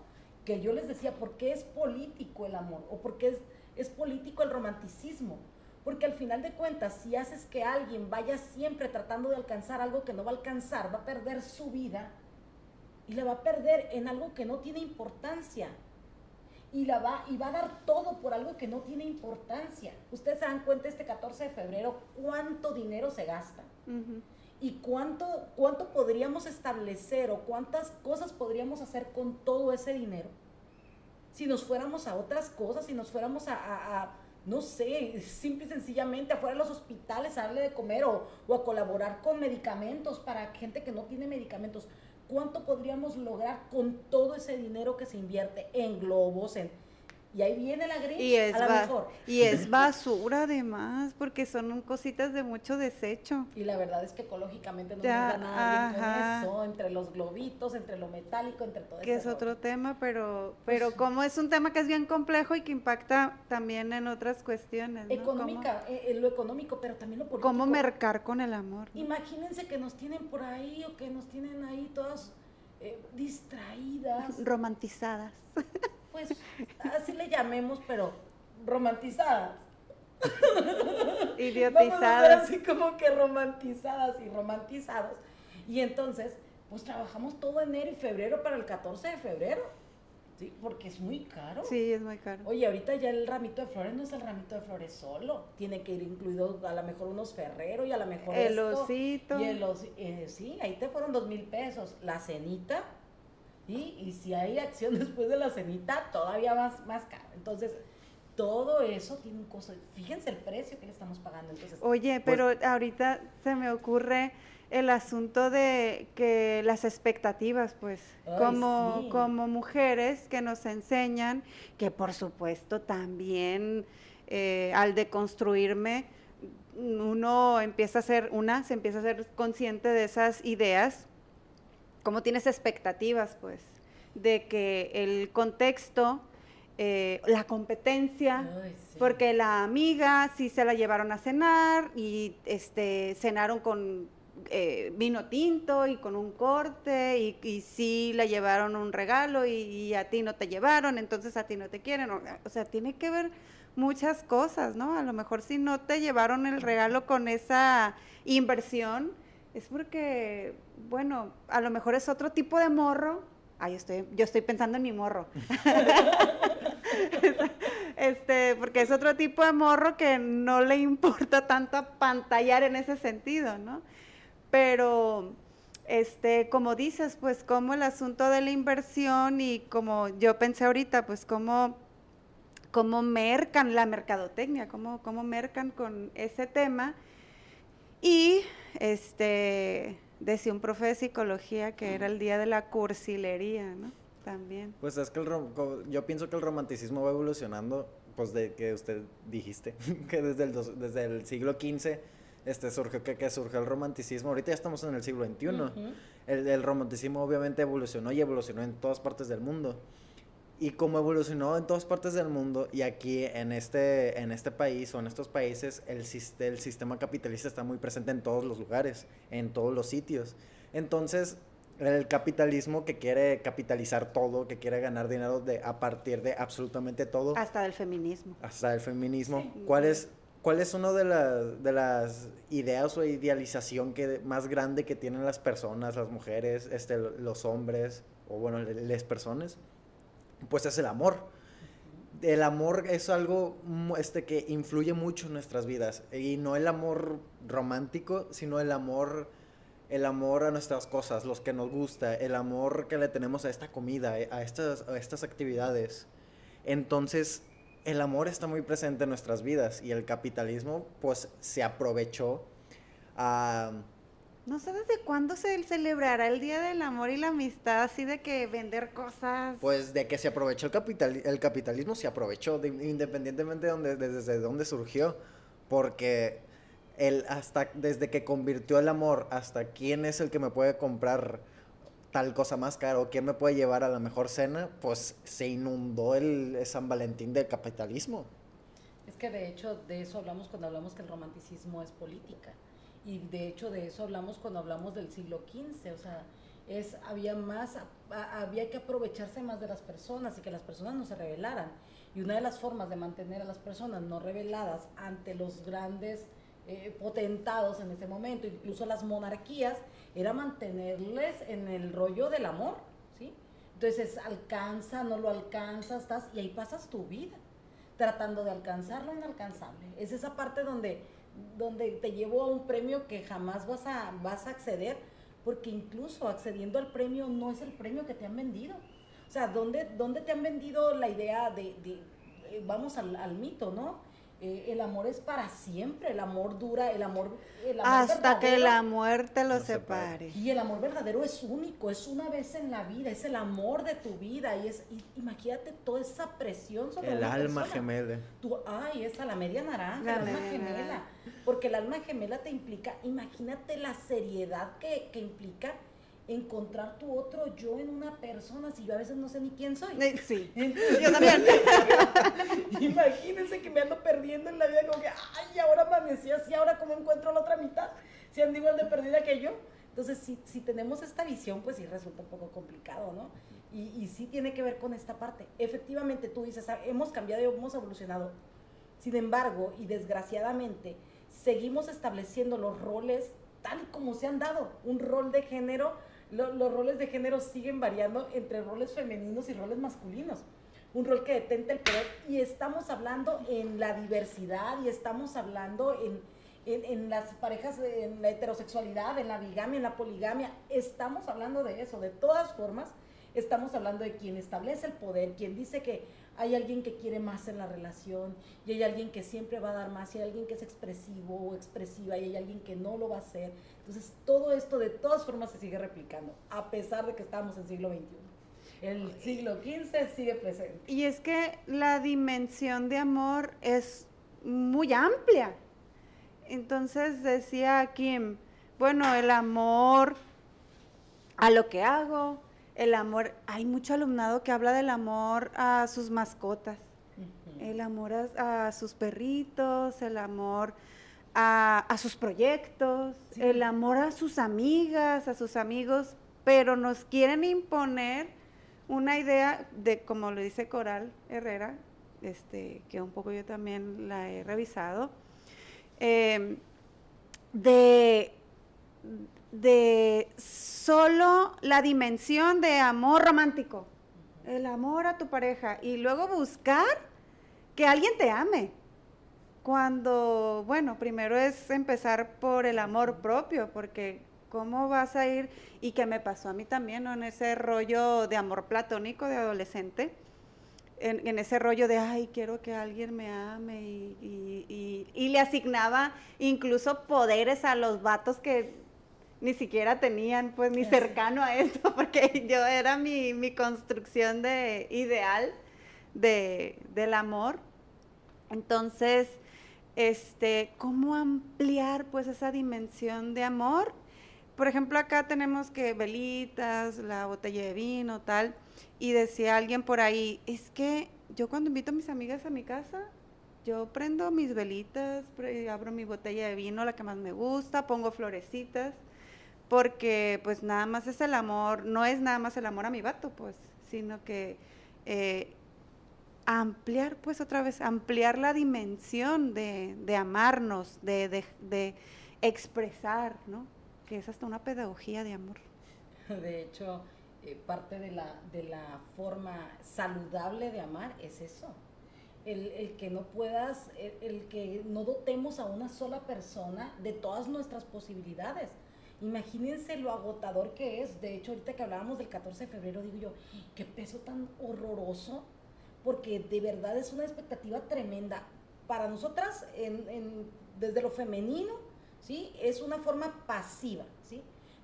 que yo les decía, ¿por qué es político el amor? ¿O por qué es, es político el romanticismo? Porque al final de cuentas, si haces que alguien vaya siempre tratando de alcanzar algo que no va a alcanzar, va a perder su vida y la va a perder en algo que no tiene importancia y, la va, y va a dar todo por algo que no tiene importancia. Ustedes se dan cuenta este 14 de febrero cuánto dinero se gasta. Y cuánto, cuánto podríamos establecer o cuántas cosas podríamos hacer con todo ese dinero. Si nos fuéramos a otras cosas, si nos fuéramos a, no sé, simple y sencillamente afuera de los hospitales a darle de comer o, o a colaborar con medicamentos para gente que no tiene medicamentos ¿Cuánto podríamos lograr con todo ese dinero que se invierte en globos, en, y ahí viene la gris, y es a la mejor. Y es basura además, porque son cositas de mucho desecho. Y la verdad es que ecológicamente no ya, nada con eso, entre los globitos, entre lo metálico, entre todo eso. Que es otro tema, pero, pero pues como es un tema que es bien complejo y que impacta también en otras cuestiones. Económica, eh, lo económico, pero también lo político. ¿Cómo mercar con el amor? Imagínense que nos tienen por ahí o que nos tienen ahí todas eh, distraídas. Romantizadas. (laughs) pues así le llamemos, pero romantizadas. (laughs) Idiotizadas. así como que romantizadas y romantizados. Y entonces, pues trabajamos todo enero y febrero para el 14 de febrero. Sí, porque es muy caro. Sí, es muy caro. Oye, ahorita ya el ramito de flores no es el ramito de flores solo. Tiene que ir incluido a lo mejor unos ferreros y a lo mejor el osito. Y el osito. Eh, sí, ahí te fueron dos mil pesos. La cenita, y si hay acción (laughs) después de la cenita, todavía más, más caro. Entonces, todo eso tiene un costo. Fíjense el precio que le estamos pagando. Entonces, Oye, pues pero ahorita se me ocurre el asunto de que las expectativas, pues, como, como mujeres que nos enseñan, que por supuesto también eh, al deconstruirme, uno empieza a ser, una se empieza a ser consciente de esas ideas, como tienes expectativas, pues, de que el contexto, eh, la competencia, porque la amiga sí se la llevaron a cenar y este cenaron con eh, vino tinto y con un corte y, y sí le llevaron un regalo y, a ti no te llevaron, entonces a ti no te quieren. O, sea, tiene que ver muchas cosas, ¿no? A lo mejor si no te llevaron el regalo con esa inversión, es porque, bueno, a lo mejor es otro tipo de morro. Ay, estoy, yo estoy pensando en mi morro. (laughs) este, porque es otro tipo de morro que no le importa tanto pantallar en ese sentido, ¿no? Pero, este, como dices, pues como el asunto de la inversión y como yo pensé ahorita, pues como, como mercan la mercadotecnia, como, como mercan con ese tema. Y, este, decía un profe de psicología que era el día de la cursilería, ¿no? También. Pues es que el yo pienso que el romanticismo va evolucionando, pues de que usted dijiste, (laughs) que desde el, desde el siglo XV este, surgió, que, que, surgió el romanticismo. Ahorita ya estamos en el siglo XXI. el, el, romanticismo obviamente evolucionó y evolucionó en todas partes del mundo. Y como evolucionó en todas partes del mundo y aquí en este, en este país o en estos países, el, el sistema capitalista está muy presente en todos los lugares, en todos los sitios. Entonces, el capitalismo que quiere capitalizar todo, que quiere ganar dinero de, a partir de absolutamente todo. Hasta del feminismo. Hasta del feminismo. ¿Cuál es ¿Cuál es una de, de las ideas o idealización que, más grande que tienen las personas, las mujeres, este, los hombres, o bueno, las personas? Pues es el amor. El amor es algo este, que influye mucho en nuestras vidas. Y no el amor romántico, sino el amor, el amor a nuestras cosas, los que nos gusta, el amor que le tenemos a esta comida, a estas, a estas actividades. Entonces, el amor está muy presente en nuestras vidas y el capitalismo pues se aprovechó a... no sé desde cuándo se celebrará el Día del Amor y la Amistad, así de que vender cosas. Pues de que se aprovechó el, capital, el capitalismo, se aprovechó, independientemente de donde, desde dónde surgió, porque el, hasta desde que convirtió el amor hasta quién es el que me puede comprar tal cosa más caro, ¿quién me puede llevar a la mejor cena? Pues se inundó el San Valentín del capitalismo. Es que de hecho de eso hablamos cuando hablamos que el romanticismo es política. Y de hecho de eso hablamos cuando hablamos del siglo XV. O sea, es, había más, había que aprovecharse más de las personas y que las personas no se rebelaran. Y una de las formas de mantener a las personas no rebeladas ante los grandes eh, potentados en ese momento, incluso las monarquías, era mantenerles en el rollo del amor, ¿sí? Entonces, alcanza, no lo alcanzas, estás, y ahí pasas tu vida, tratando de alcanzar lo inalcanzable. Es esa parte donde, donde te llevo a un premio que jamás vas a, vas a acceder, porque incluso accediendo al premio no es el premio que te han vendido. O sea, ¿dónde, dónde te han vendido la idea de, eh, vamos al, al mito, ¿no? Eh, el amor es para siempre, el amor dura, el amor... Hasta que la muerte lo separe. Y el amor verdadero es único, es una vez en la vida, es el amor de tu vida y es, imagínate toda esa presión sobre El alma gemela. Tú, ay, esa, la media naranja, el alma gemela. Porque el alma gemela te implica, imagínate la seriedad que, que implica encontrar tu otro yo en una persona si yo a veces no sé ni quién soy. Eh, sí, yo también. (laughs) Imagínense que me ando perdiendo en la vida como que, ay, ahora amanecí así, ahora cómo encuentro la otra mitad, si ando igual de perdida que yo. Entonces, si, si tenemos esta visión, pues sí resulta un poco complicado, ¿no? Y, y sí tiene que ver con esta parte. Efectivamente, tú dices, ah, hemos cambiado y hemos evolucionado. Sin embargo, y desgraciadamente, seguimos estableciendo los roles tal y como se han dado. Un rol de género los roles de género siguen variando entre roles femeninos y roles masculinos. Un rol que detente el poder y estamos hablando en la diversidad y estamos hablando en, en, las parejas, en la heterosexualidad, en la bigamia, en la poligamia. Estamos hablando de eso. De todas formas, estamos hablando de quien establece el poder, quien dice que hay alguien que quiere más en la relación y hay alguien que siempre va a dar más y hay alguien que es expresivo o expresiva y hay alguien que no lo va a hacer. Entonces, todo esto de todas formas se sigue replicando, a pesar de que estamos en siglo XXI. El siglo XV sigue presente. Y es que la dimensión de amor es muy amplia. Entonces decía Kim, bueno, el amor a lo que hago, el amor, hay mucho alumnado que habla del amor a sus mascotas, el amor a, sus perritos, el amor a, sus proyectos, el amor a sus amigas, a sus amigos, pero nos quieren imponer una idea de, como lo dice Coral Herrera, este, que un poco yo también la he revisado, em, de de solo la dimensión de amor romántico, el amor a tu pareja y luego buscar que alguien te ame. Cuando, bueno, primero es empezar por el amor propio, porque ¿cómo vas a ir? Y que me pasó a mí también, En ese rollo de amor platónico de adolescente, en, ese rollo de, ay, quiero que alguien me ame, y, y le asignaba incluso poderes a los vatos que ni siquiera tenían pues ni cercano a eso, (laughs) porque yo era mi, mi construcción de ideal de, del amor. Entonces, este, ¿cómo ampliar pues esa dimensión de amor? Por ejemplo, acá tenemos que velitas, la botella de vino, tal, y decía alguien por ahí, es que yo cuando invito a mis amigas a mi casa, yo prendo mis velitas, abro mi botella de vino, la que más me gusta, pongo florecitas, porque pues nada más es el amor, no es nada más el amor a mi vato, pues, sino que eh, ampliar, pues otra vez, ampliar la dimensión de, de amarnos, de, de, expresar, ¿no? Que es hasta una pedagogía de amor. (laughs) De hecho, eh, parte de la, de la forma saludable de amar es eso. El, el que no puedas, el, el que no dotemos a una sola persona de todas nuestras posibilidades Imagínense lo agotador que es. De hecho, ahorita que hablábamos del 14 de febrero, digo yo, qué peso tan horroroso, porque de verdad es una expectativa tremenda. Para nosotras, desde lo femenino, ¿sí? Es una forma pasiva, ¿sí?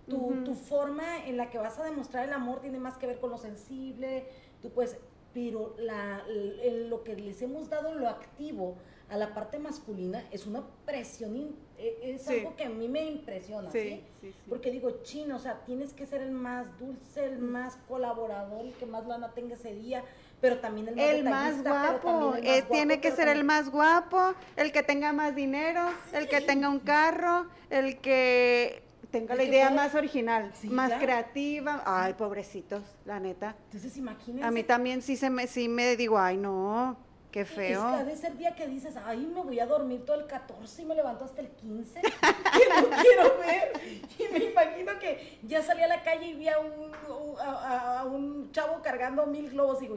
Tu, tu, forma en la que vas a demostrar el amor tiene más que ver con lo sensible, tú puedes, pero la, lo que les hemos dado lo activo a la parte masculina es una presión, e, es algo que a mí me impresiona, ¿sí? Porque digo, chino, o sea, tienes que ser el más dulce, el más colaborador, el que más lana tenga ese día, pero también el más, el más guapo. Eh, tiene que ser el más guapo, el que tenga más dinero, el que tenga un carro, el que tenga la idea más original, más creativa. Ay, pobrecitos, la neta. Entonces, imagínense. A mí también sí se me sí me digo, ay, no. Qué feo. Es que de ser día que dices, ay, me voy a dormir todo el 14 y me levanto hasta el 15, que (laughs) (laughs) no quiero ver. Y me imagino que ya salí a la calle y vi a un, a, un chavo cargando mil globos y digo,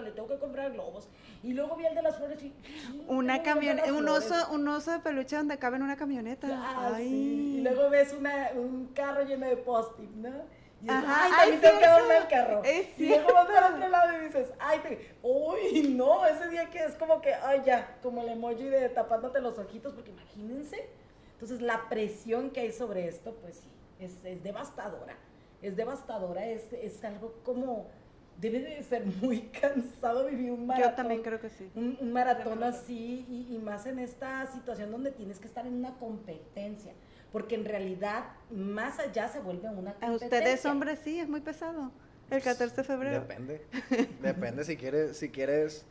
le tengo que comprar globos. Y luego vi el de las flores y... Una camioneta, un oso, un oso de peluche donde cabe en una camioneta. Ah, ay. Y luego ves una, un carro lleno de post-it, ¿no? Y dices, ay, también tengo que el carro. Es y luego vas para otro lado y dices, ay, te... uy, no, ese día que es como que, ay, ya, como el emoji de tapándote los ojitos, porque imagínense. Entonces, la presión que hay sobre esto, pues sí, es, es devastadora. Es devastadora, es, es algo como debe de ser muy (laughs) cansado vivir un maratón. Yo también creo que sí. Un, maratón así y, y, más en esta situación donde tienes que estar en una competencia porque en realidad más allá se vuelve una A ustedes hombres sí, es muy pesado. El 14 de febrero. Depende. Depende si quieres, si quieres,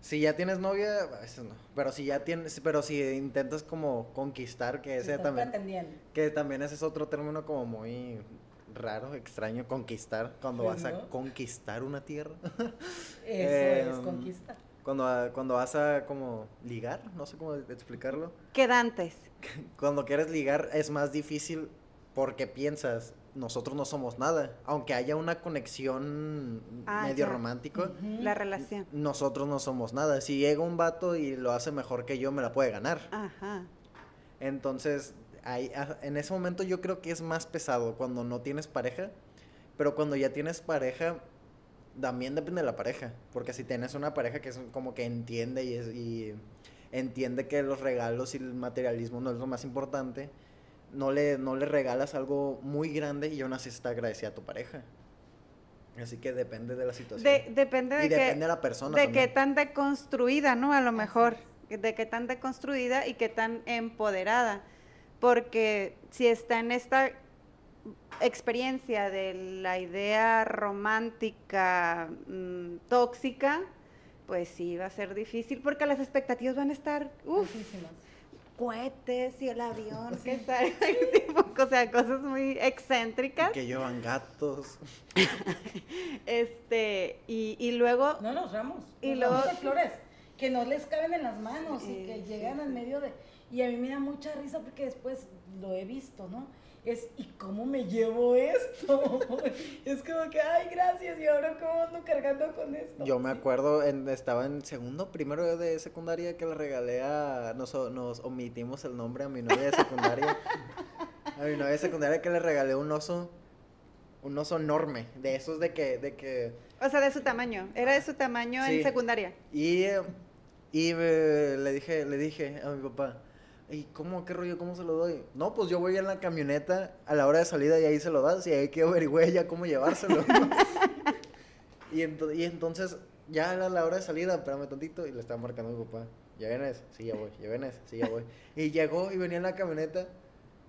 si ya tienes novia, a veces no. Pero si ya tienes, pero si intentas como conquistar, que ese también, que también ese es otro término como muy raro, extraño, conquistar, cuando pues vas a conquistar una tierra. Eso (laughs) es, em, conquistar. Cuando, cuando vas a como ligar, no sé cómo explicarlo. Quedantes. (laughs) Cuando quieres ligar es más difícil porque piensas, nosotros no somos nada. Aunque haya una conexión ah, medio romántico. La relación. Nosotros no somos nada. Si llega un vato y lo hace mejor que yo, me la puede ganar. Ajá. Entonces, en ese momento yo creo que es más pesado cuando no tienes pareja Pero cuando ya tienes pareja, también depende de la pareja. Porque si tienes una pareja que es como que entiende y, es, y entiende que los regalos y el materialismo no es lo más importante, no le, no le regalas algo muy grande y aún así está agradecida a tu pareja. Así que depende de la situación. depende de, y depende de la persona. De qué tan deconstruida, ¿no? A lo mejor. De qué tan deconstruida y qué tan empoderada. Porque si está en esta experiencia de la idea romántica mm, tóxica, pues sí va a ser difícil porque las expectativas van a estar, uff, cohetes y el avión, que o sea, cosas muy excéntricas. que llevan gatos. (laughs) este, y, y, luego... No nos vamos. Y luego... flores que no les caben en las manos y que llegan al medio de... Y a mí me da mucha risa porque después lo he visto, ¿no? Es, ¿y cómo me llevo esto? (laughs) es como que, ay, gracias, y ahora cómo ando cargando con esto. Yo me acuerdo, en, estaba en segundo, primero de secundaria que le regalé a, nos, nos omitimos el nombre a mi novia de secundaria. a mi novia de secundaria que le regalé un oso, un oso enorme, de esos de que, de que... O sea, de su tamaño, era de su tamaño en secundaria. Y, y eh, le dije, le dije a mi papá, ¿Y cómo, qué rollo, cómo se lo doy? No, pues yo voy en la camioneta a la hora de salida y ahí se lo das y ahí que averigüe ya cómo llevárselo. (laughs) y, y entonces, ya era la hora de salida, espérame tantito, y le estaba marcando a mi papá. ¿Ya vienes? Sí, ya voy. ¿Ya vienes? Sí, ya voy. Y llegó y venía en la camioneta.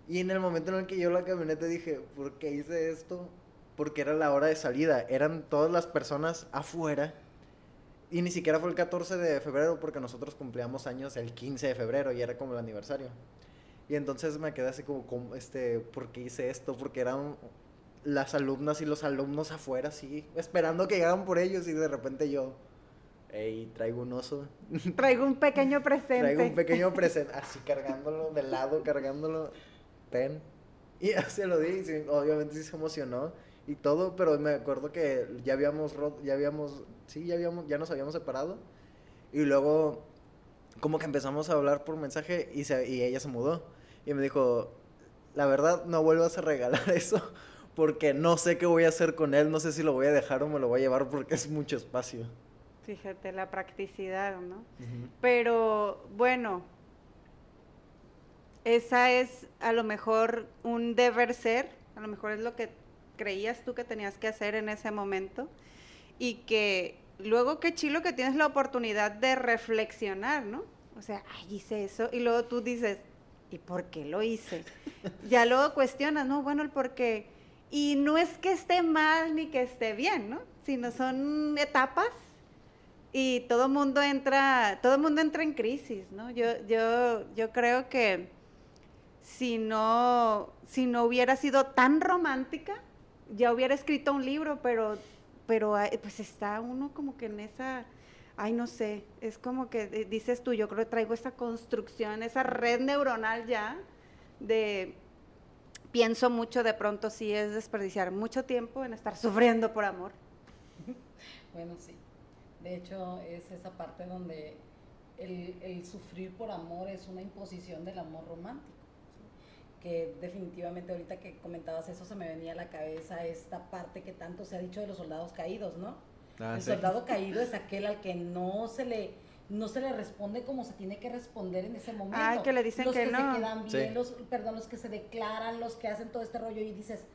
Y en el momento en el que yo la camioneta dije, ¿por qué hice esto? Porque era la hora de salida. Eran todas las personas afuera y ni siquiera fue el 14 de febrero porque nosotros cumplíamos años el 15 de febrero y era como el aniversario. Y entonces me quedé así como, este, ¿por qué hice esto? Porque eran las alumnas y los alumnos afuera, así, esperando que llegaran por ellos y de repente yo, hey, traigo un oso. (laughs) Traigo un pequeño presente. traigo un pequeño presente, así cargándolo de lado, cargándolo, ten. Y (laughs) así lo di, y obviamente sí se emocionó y todo, pero me acuerdo que ya habíamos roto, ya habíamos, sí, ya habíamos, ya nos habíamos separado y luego como que empezamos a hablar por mensaje y, se, y ella se mudó y me dijo, la verdad no vuelvas a regalar (laughs) eso porque no sé qué voy a hacer con él, no sé si lo voy a dejar o me lo voy a llevar porque es mucho espacio. Fíjate la practicidad, ¿no? Pero bueno, esa es a lo mejor un deber ser, a lo mejor es lo que creías tú que tenías que hacer en ese momento y que luego qué chilo que tienes la oportunidad de reflexionar, ¿no? O sea, ay, hice eso y luego tú dices, ¿y por qué lo hice? (laughs) ya luego cuestionas, ¿no? Bueno, el por qué. Y no es que esté mal ni que esté bien, ¿no? Sino son etapas y todo mundo entra, todo mundo entra en crisis, ¿no? Yo, yo, yo creo que si no, si no hubiera sido tan romántica, ya hubiera escrito un libro, pero, pero pues está uno como que en esa, ay no sé, es como que dices tú, yo creo que traigo esa construcción, esa red neuronal ya de pienso mucho de pronto si es desperdiciar mucho tiempo en estar sufriendo por amor. (laughs) Bueno, sí. De hecho, es esa parte donde el sufrir por amor es una imposición del amor romántico que definitivamente ahorita que comentabas eso se me venía a la cabeza esta parte que tanto se ha dicho de los soldados caídos, ¿no? Ah, el soldado caído es aquel al que no se le no se le responde como se tiene que responder en ese momento. Ah, que le dicen los que, que no. se quedan bien, los, perdón, los que se declaran, los que hacen todo este rollo y dices,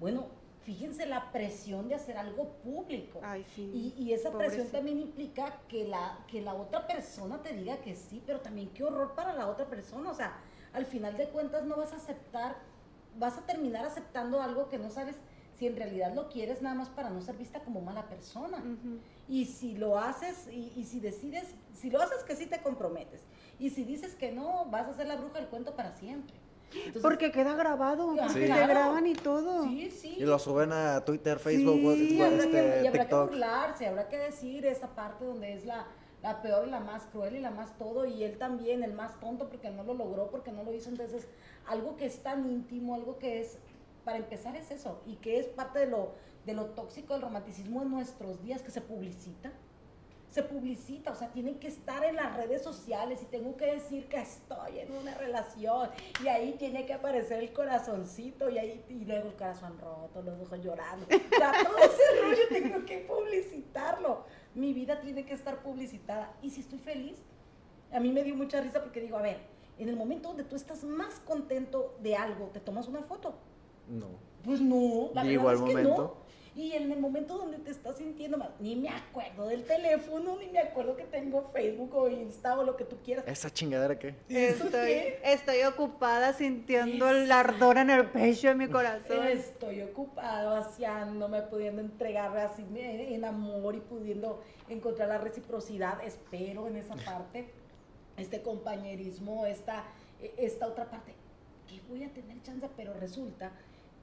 bueno, fíjense la presión de hacer algo público. Ay, sí. Y, y esa presión también implica que la, que la otra persona te diga que sí, pero también qué horror para la otra persona. O sea, al final de cuentas no vas a aceptar, vas a terminar aceptando algo que no sabes si en realidad lo quieres nada más para no ser vista como mala persona. Y si lo haces, y, si decides, si lo haces que sí te comprometes. Y si dices que no, vas a ser la bruja del cuento para siempre. porque queda grabado, porque le graban y todo. Sí, sí. Y lo suben a Twitter, Facebook, sí, y habrá, que, y habrá que burlarse, habrá que decir esa parte donde es la, la peor y la más cruel y la más todo, y él también, el más tonto porque no lo logró, porque no lo hizo. Entonces, algo que es tan íntimo, algo que es, para empezar es eso, y que es parte de lo, de lo tóxico del romanticismo en nuestros días, que se publicita. Se publicita, o sea, tienen que estar en las redes sociales y tengo que decir que estoy en una relación y ahí tiene que aparecer el corazoncito y ahí y luego el corazón roto, los ojos llorando. O sea, todo ese (laughs) rollo tengo que publicitarlo. Mi vida tiene que estar publicitada y si estoy feliz, a mí me dio mucha risa porque digo, a ver, en el momento donde tú estás más contento de algo, ¿te tomas una foto? No. Pues no, la verdad es que momento. no. Y en el momento donde te estás sintiendo mal, ni me acuerdo del teléfono, ni me acuerdo que tengo Facebook o Insta o lo que tú quieras. ¿Esa chingadera qué? Estoy, estoy ocupada sintiendo el ardor en el pecho de mi corazón. Estoy ocupado vaciándome, pudiendo entregarme así en amor y pudiendo encontrar la reciprocidad. Espero en esa parte, este compañerismo, esta, esta otra parte. Que voy a tener chance, pero resulta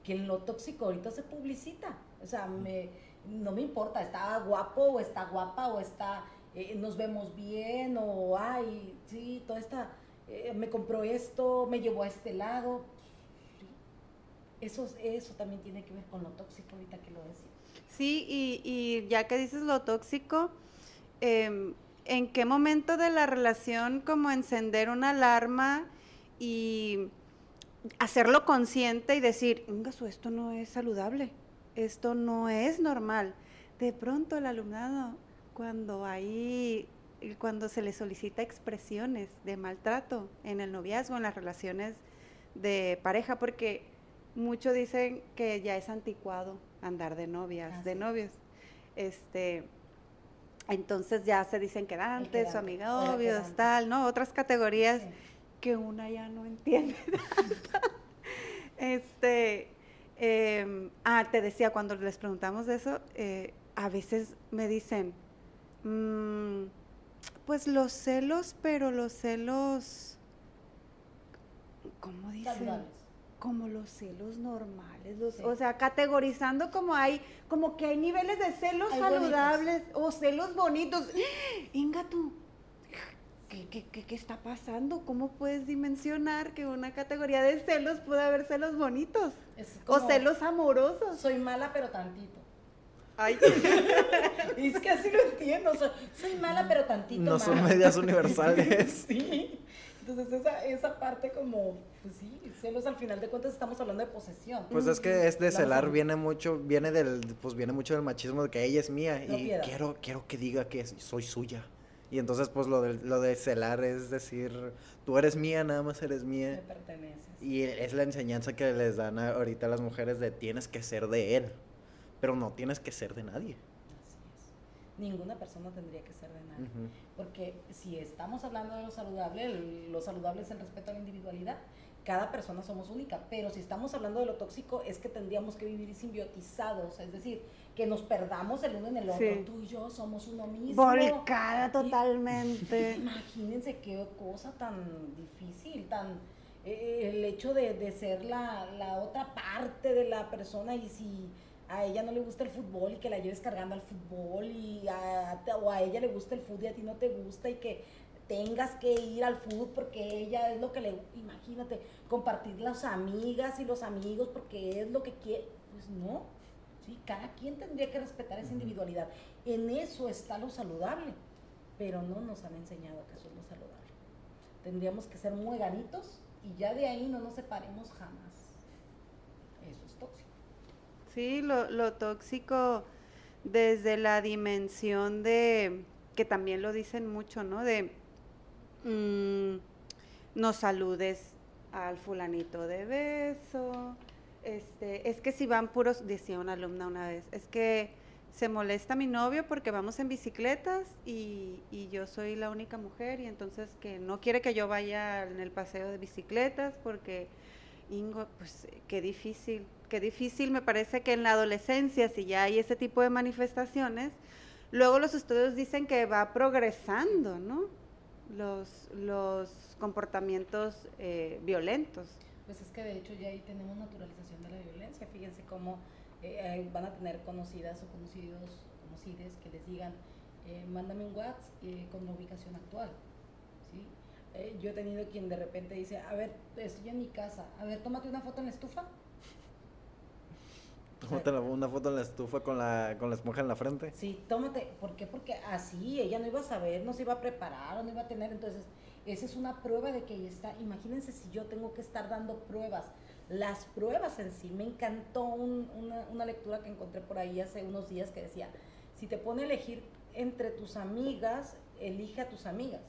que lo tóxico ahorita se publicita. O sea, me, no me importa, está guapo o está guapa o está, eh, nos vemos bien o, ay, sí, toda esta, eh, me compró esto, me llevó a este lado. Eso, eso también tiene que ver con lo tóxico ahorita que lo decía. Sí, y, y ya que dices lo tóxico, em, ¿en qué momento de la relación como encender una alarma y hacerlo consciente y decir, esto no es saludable, esto no es normal. De pronto el alumnado, cuando hay, cuando se le solicita expresiones de maltrato en el noviazgo, en las relaciones de pareja, porque muchos dicen que ya es anticuado andar de novias, de novios. Este, entonces ya se dicen que antes, o amigobios, tal, ¿no? Otras categorías que una ya no entiende. (laughs) (laughs) este, em, ah, te decía, cuando les preguntamos de eso, eh, a veces me dicen, mm, pues los celos, pero los celos, ¿cómo dicen? Como los celos normales, o sea, categorizando como hay, como que hay niveles de celos saludables o celos bonitos. (gasps) Inga tú, ¿qué, qué, está pasando? ¿Cómo puedes dimensionar que una categoría de celos puede haber celos bonitos? O celos amorosos. Soy mala pero tantito. Ay. (laughs) es que así lo entiendo. soy mala pero tantito. No son medias (laughs) universales. sí. Entonces esa, esa parte como, pues sí, celos al final de cuentas estamos hablando de posesión. Pues es que es de celar viene mucho, viene del, pues viene mucho del machismo de que ella es mía y quiero, quiero que diga que soy suya. Y entonces, pues lo de, lo de celar es decir, tú eres mía, nada más eres mía. Me perteneces. Y es la enseñanza que les dan ahorita a las mujeres de tienes que ser de él, pero no tienes que ser de nadie. Así es. Ninguna persona tendría que ser de nadie. Porque si estamos hablando de lo saludable, lo saludable es el respeto a la individualidad cada persona somos única, pero si estamos hablando de lo tóxico es que tendríamos que vivir simbiotizados, es decir, que nos perdamos el uno en el otro, tú y yo somos uno mismo. Volcada totalmente. imagínense qué cosa tan difícil, tan eh, el hecho de, ser la, otra parte de la persona y si a ella no le gusta el fútbol y que la lleves cargando al fútbol y a, o a ella le gusta el fútbol y a ti no te gusta y que tengas que ir al fútbol porque ella es lo que le, imagínate, compartir las amigas y los amigos porque es lo que quiere, pues no, ¿sí? cada quien tendría que respetar esa individualidad. En eso está lo saludable, pero no nos han enseñado que eso es lo saludable. Tendríamos que ser muy ganitos y ya de ahí no nos separemos jamás. Eso es tóxico. Sí, lo, lo tóxico desde la dimensión de, que también lo dicen mucho, ¿no? De Mm, no saludes al fulanito de beso. Este, es que si van puros, decía una alumna una vez, es que se molesta mi novio porque vamos en bicicletas y, y, yo soy la única mujer y entonces que no quiere que yo vaya en el paseo de bicicletas porque, Ingo, pues qué difícil, qué difícil me parece que en la adolescencia, si ya hay ese tipo de manifestaciones, luego los estudios dicen que va progresando, ¿no? los, los comportamientos eh, violentos. Pues es que de hecho ya ahí tenemos naturalización de la violencia. Fíjense cómo eh, van a tener conocidas o conocidos, conocides que les digan, eh, mándame un WhatsApp con la ubicación actual. ¿sí? yo he tenido quien de repente dice, a ver, estoy en mi casa, a ver, tómate una foto en la estufa. (laughs) Tómate una foto en la estufa con la, con la esponja en la frente. Sí, tómate. ¿Por qué? Porque así ella no iba a saber, no se iba a preparar o no iba a tener. Entonces, esa es una prueba de que ella está. Imagínense si yo tengo que estar dando pruebas. Las pruebas en sí. Me encantó una, una lectura que encontré por ahí hace unos días que decía, si te pone a elegir entre tus amigas, elige a tus amigas.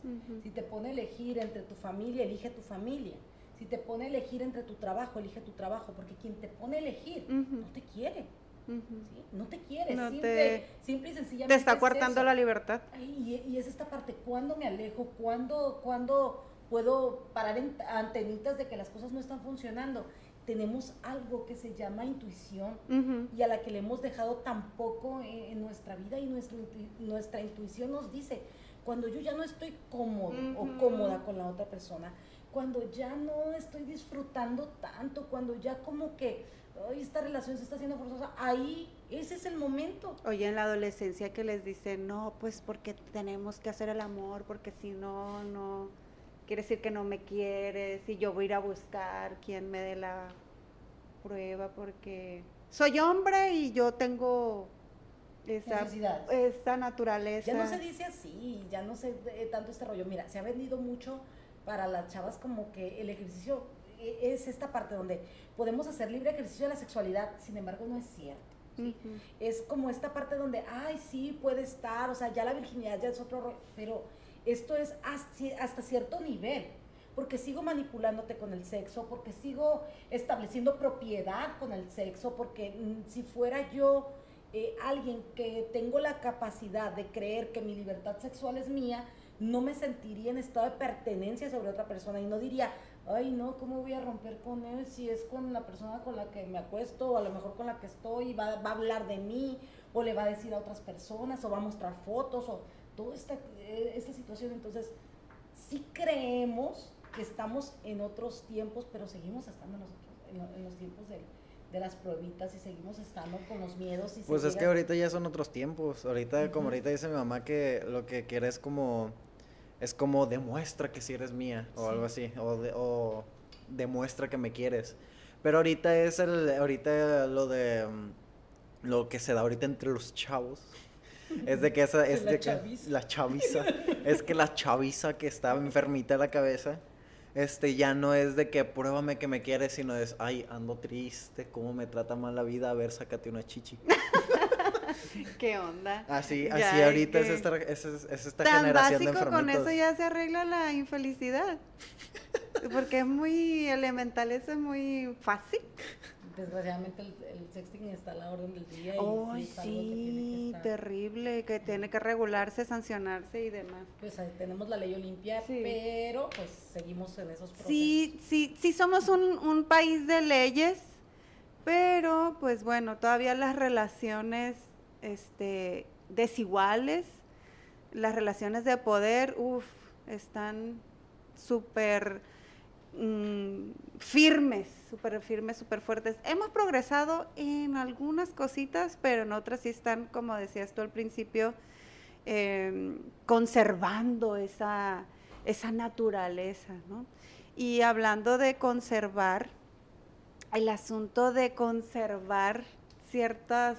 Si te pone a elegir entre tu familia, elige a tu familia. Si te pone a elegir entre tu trabajo, elige tu trabajo, porque quien te pone a elegir no te quiere. No te quiere, simple, simple, y sencillamente. Te está coartando la libertad. y, es esta parte, ¿cuándo me alejo? ¿Cuándo, cuándo puedo parar en antenitas de que las cosas no están funcionando? Tenemos algo que se llama intuición y a la que le hemos dejado tan poco en, nuestra vida y nuestra, nuestra intuición nos dice, cuando yo ya no estoy cómodo o cómoda con la otra persona, cuando ya no estoy disfrutando tanto, cuando ya como que esta relación se está haciendo forzosa, ahí ese es el momento. Oye, en la adolescencia que les dicen, no, pues porque tenemos que hacer el amor, porque si no, no, quiere decir que no me quieres y yo voy a ir a buscar quien me dé la prueba porque soy hombre y yo tengo esa, esa naturaleza. Ya no se dice así, ya no sé tanto este rollo. Mira, se ha vendido mucho para las chavas como que el ejercicio e, es esta parte donde podemos hacer libre ejercicio de la sexualidad, sin embargo no es cierto. Es como esta parte donde, ay, sí, puede estar, o sea, ya la virginidad ya es otro, pero esto es hasta cierto nivel, porque sigo manipulándote con el sexo, porque sigo estableciendo propiedad con el sexo, porque mm, si fuera yo eh, alguien que tengo la capacidad de creer que mi libertad sexual es mía, no me sentiría en estado de pertenencia sobre otra persona y no diría, ay no, ¿cómo voy a romper con él si es con la persona con la que me acuesto o a lo mejor con la que estoy, va, a hablar de mí o le va a decir a otras personas o va a mostrar fotos o toda esta, eh, esta situación. Entonces, sí creemos que estamos en otros tiempos, pero seguimos estando en en los tiempos del de las pruebitas y seguimos estando con los miedos. Y pues es que ahorita ya son otros tiempos. Ahorita, como ahorita dice mi mamá, que lo que quiere es como, es como demuestra que si eres mía o algo así, o, o demuestra que me quieres. Pero ahorita es el, ahorita lo de, lo que se da ahorita entre los chavos. Es de que esa, (laughs) es la de que la chaviza, es que la chaviza que está enfermita de la cabeza, este ya no es de que pruébame que me quieres, sino es, ay, ando triste, cómo me trata mal la vida, a ver, sácate una chichi. (laughs) ¿Qué onda? Así, así ahorita es esta, es, es esta generación de enfermitos. con eso ya se arregla la infelicidad. (laughs) Porque es muy elemental, eso es muy fácil desgraciadamente el, sexting está a la orden del día. Y sí, terrible, que tiene que regularse, sancionarse y demás. Pues tenemos la ley Olimpia, pero pues seguimos en esos procesos. Sí, sí, sí somos un, un país de leyes, pero pues bueno, todavía las relaciones este, desiguales, las relaciones de poder, uff, están súper Mm, firmes, súper firmes, súper fuertes. Hemos progresado en algunas cositas, pero en otras sí están, como decías tú al principio, em, conservando esa, esa naturaleza, ¿no? Y hablando de conservar, el asunto de conservar ciertas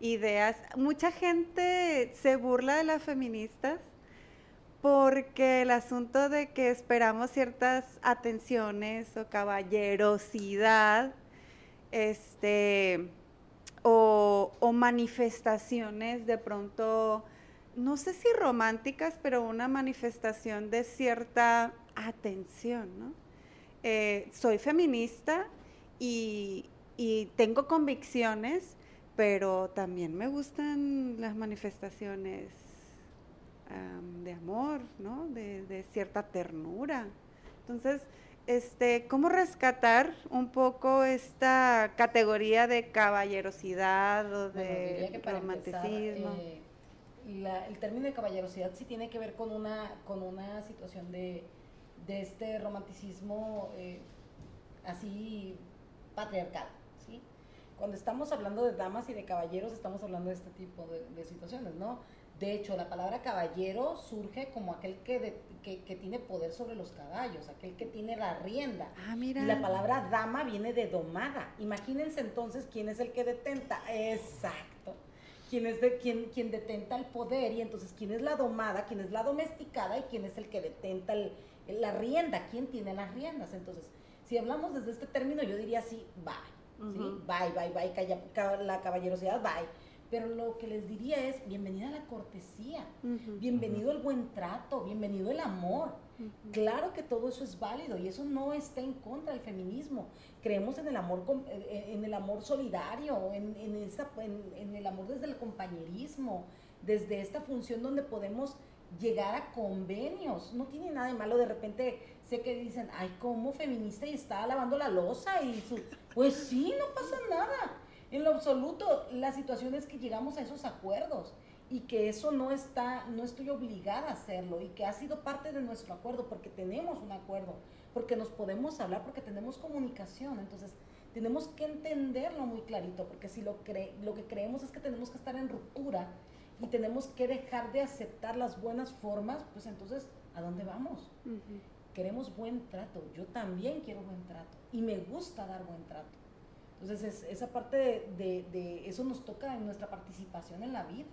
ideas, mucha gente se burla de las feministas porque el asunto de que esperamos ciertas atenciones o caballerosidad, este, o, manifestaciones de pronto, no sé si románticas, pero una manifestación de cierta atención, ¿no? Eh, soy feminista y tengo convicciones, pero también me gustan las manifestaciones de amor, ¿no? De, cierta ternura. Entonces, este, ¿cómo rescatar un poco esta categoría de caballerosidad o de romanticismo? Eh, el término de caballerosidad sí tiene que ver con una, con una situación de, este romanticismo eh, así patriarcal, ¿sí? Cuando estamos hablando de damas y de caballeros, estamos hablando de este tipo de, de situaciones, ¿no? De hecho, la palabra caballero surge como aquel que, que, tiene poder sobre los caballos, aquel que tiene la rienda. Ah, mira. Y la palabra dama viene de domada. Imagínense entonces quién es el que detenta. Exacto. Quién es de, quién, quién detenta el poder y entonces quién es la domada, quién es la domesticada y quién es el que detenta la rienda, quién tiene las riendas. Entonces, si hablamos desde este término, yo diría así, bye. ¿sí? Bye, bye, bye, la caballerosidad, bye pero lo que les diría es, bienvenida a la cortesía, bienvenido el buen trato, bienvenido el amor. Claro que todo eso es válido y eso no está en contra del feminismo. Creemos en el amor, eh, eh, en el amor solidario, en, en, en, el amor desde el compañerismo, desde esta función donde podemos llegar a convenios. No tiene nada de malo de repente sé que dicen, ay, como feminista y está lavando la losa y su... Pues sí, no pasa nada. En lo absoluto, la situación es que llegamos a esos acuerdos y que eso no está, no estoy obligada a hacerlo y que ha sido parte de nuestro acuerdo porque tenemos un acuerdo, porque nos podemos hablar, porque tenemos comunicación. Entonces, tenemos que entenderlo muy clarito, porque si lo, lo que creemos es que tenemos que estar en ruptura y tenemos que dejar de aceptar las buenas formas, pues entonces, ¿a dónde vamos? Queremos buen trato, yo también quiero buen trato y me gusta dar buen trato. Entonces, esa parte de, eso nos toca en nuestra participación en la vida.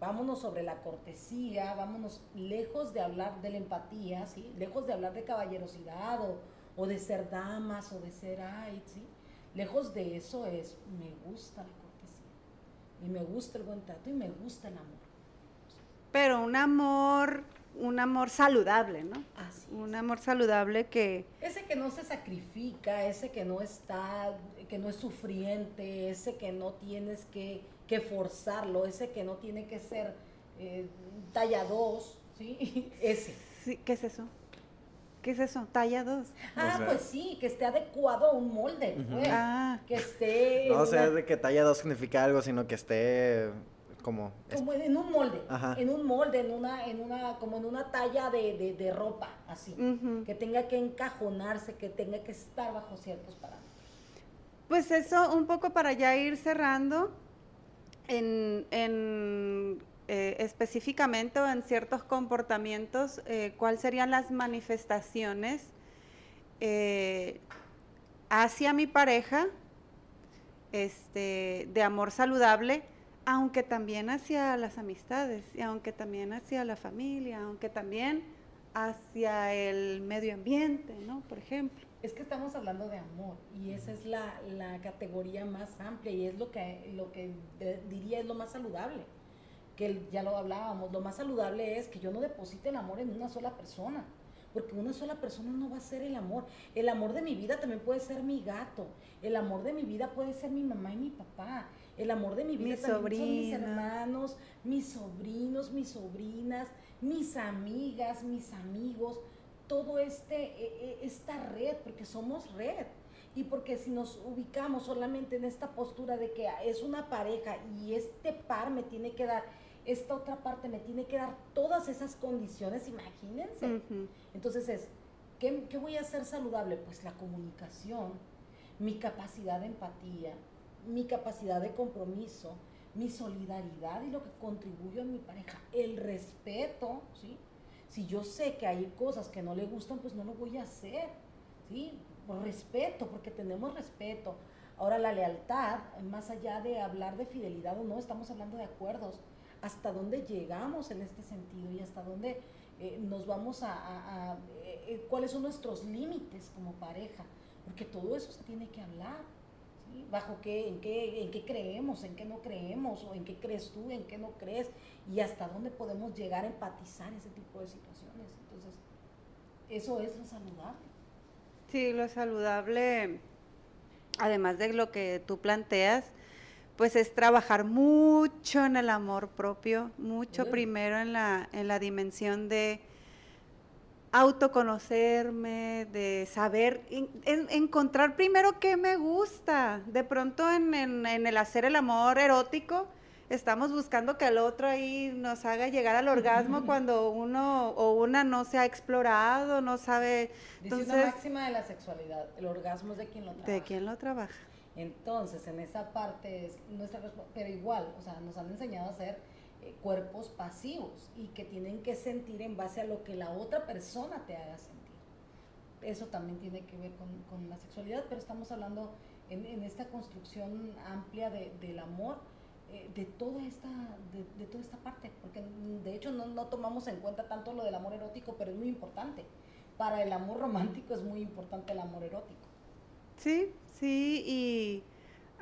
Vámonos sobre la cortesía, vámonos lejos de hablar de la empatía, ¿sí? lejos de hablar de caballerosidad o, de ser damas o de ser ay, ¿sí? lejos de eso es, me gusta la cortesía y me gusta el buen trato y me gusta el amor. Pero un amor un amor saludable, ¿no? Así un amor saludable que... Ese que no se sacrifica, ese que no está, que no es sufriente, ese que no tienes que, que forzarlo, ese que no tiene que ser eh, talla 2, ¿sí? (laughs) Ese. Sí, ¿Qué es eso? ¿Qué es eso? Talla 2. Ah, pues sí, que esté adecuado a un molde, pues. Ah. Que esté... No, o sea, de que talla 2 significa algo, sino que esté como, como en un molde, en un molde, en una, en una, como en una talla de, de, ropa, así, que tenga que encajonarse, que tenga que estar bajo ciertos parámetros. Pues eso, un poco para ya ir cerrando, en, eh, específicamente o en ciertos comportamientos, eh, ¿cuáles serían las manifestaciones eh, hacia mi pareja este, de amor saludable? aunque también hacia las amistades, y aunque también hacia la familia, aunque también hacia el medio ambiente, ¿no? Por ejemplo. Es que estamos hablando de amor y esa es la, la categoría más amplia y es lo que, lo que diría es lo más saludable, que ya lo hablábamos, lo más saludable es que yo no deposite el amor en una sola persona, porque una sola persona no va a ser el amor. El amor de mi vida también puede ser mi gato, el amor de mi vida puede ser mi mamá y mi papá, el amor de mi vida también son mis hermanos, mis sobrinos, mis sobrinas, mis amigas, mis amigos, todo este, e, e, esta red, porque somos red. Y porque si nos ubicamos solamente en esta postura de que es una pareja y este par me tiene que dar, esta otra parte me tiene que dar todas esas condiciones, imagínense. Entonces es, ¿qué, ¿qué voy a hacer saludable? Pues la comunicación, mi capacidad de empatía, mi capacidad de compromiso, mi solidaridad y lo que contribuyo a mi pareja, el respeto, ¿sí? Si yo sé que hay cosas que no le gustan, pues no lo voy a hacer, ¿sí? Por respeto, porque tenemos respeto. Ahora la lealtad, más allá de hablar de fidelidad o no, estamos hablando de acuerdos. ¿Hasta dónde llegamos en este sentido y hasta dónde eh, nos vamos a, eh, eh, cuáles son nuestros límites como pareja? Porque todo eso se tiene que hablar bajo qué, en qué, en qué creemos, en qué no creemos, o en qué crees tú, en qué no crees, y hasta dónde podemos llegar a empatizar ese tipo de situaciones. Entonces, eso es lo saludable. Sí, lo saludable, además de lo que tú planteas, pues es trabajar mucho en el amor propio, mucho primero en la, en la dimensión de autoconocerme, de saber, encontrar primero qué me gusta. De pronto en, el hacer el amor erótico, estamos buscando que el otro ahí nos haga llegar al orgasmo cuando uno o una no se ha explorado, no sabe. Entonces, Dice máxima de la sexualidad, el orgasmo es de quien lo trabaja. De quien lo trabaja. Entonces, en esa parte es nuestra pero igual, o sea, nos han enseñado a hacer eh, cuerpos pasivos y que tienen que sentir en base a lo que la otra persona te haga sentir. Eso también tiene que ver con, la sexualidad, pero estamos hablando en, esta construcción amplia del amor, eh, de, toda esta, de, toda esta parte, porque de hecho no, no tomamos en cuenta tanto lo del amor erótico, pero es muy importante. Para el amor romántico es muy importante el amor erótico. Sí, sí, y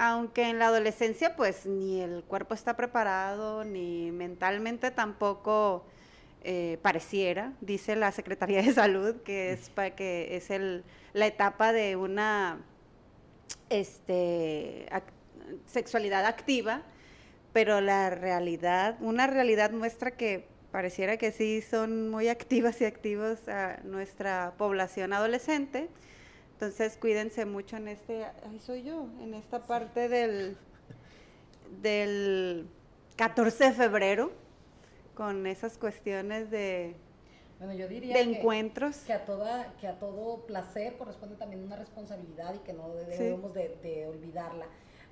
aunque en la adolescencia pues ni el cuerpo está preparado, ni mentalmente tampoco eh, pareciera, dice la Secretaría de Salud, que es, para que es el, la etapa de una este, sexualidad activa, pero la realidad, una realidad muestra que pareciera que sí son muy activas y activos a nuestra población adolescente entonces cuídense mucho en este, ahí soy yo, en esta parte del, del 14 de febrero, con esas cuestiones de, bueno, yo diría de encuentros. Que a, toda, que a todo placer corresponde también una responsabilidad y que no debemos de, olvidarla.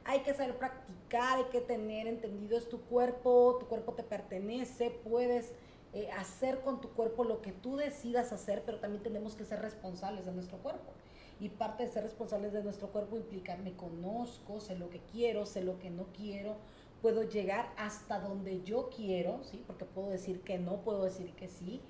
Hay que saber practicar, hay que tener entendido es tu cuerpo, tu cuerpo te pertenece, puedes eh, hacer con tu cuerpo lo que tú decidas hacer, pero también tenemos que ser responsables de nuestro cuerpo. Y parte de ser responsables de nuestro cuerpo implica me conozco, sé lo que quiero, sé lo que no quiero, puedo llegar hasta donde yo quiero, ¿sí? Porque puedo decir que no, puedo decir que sí,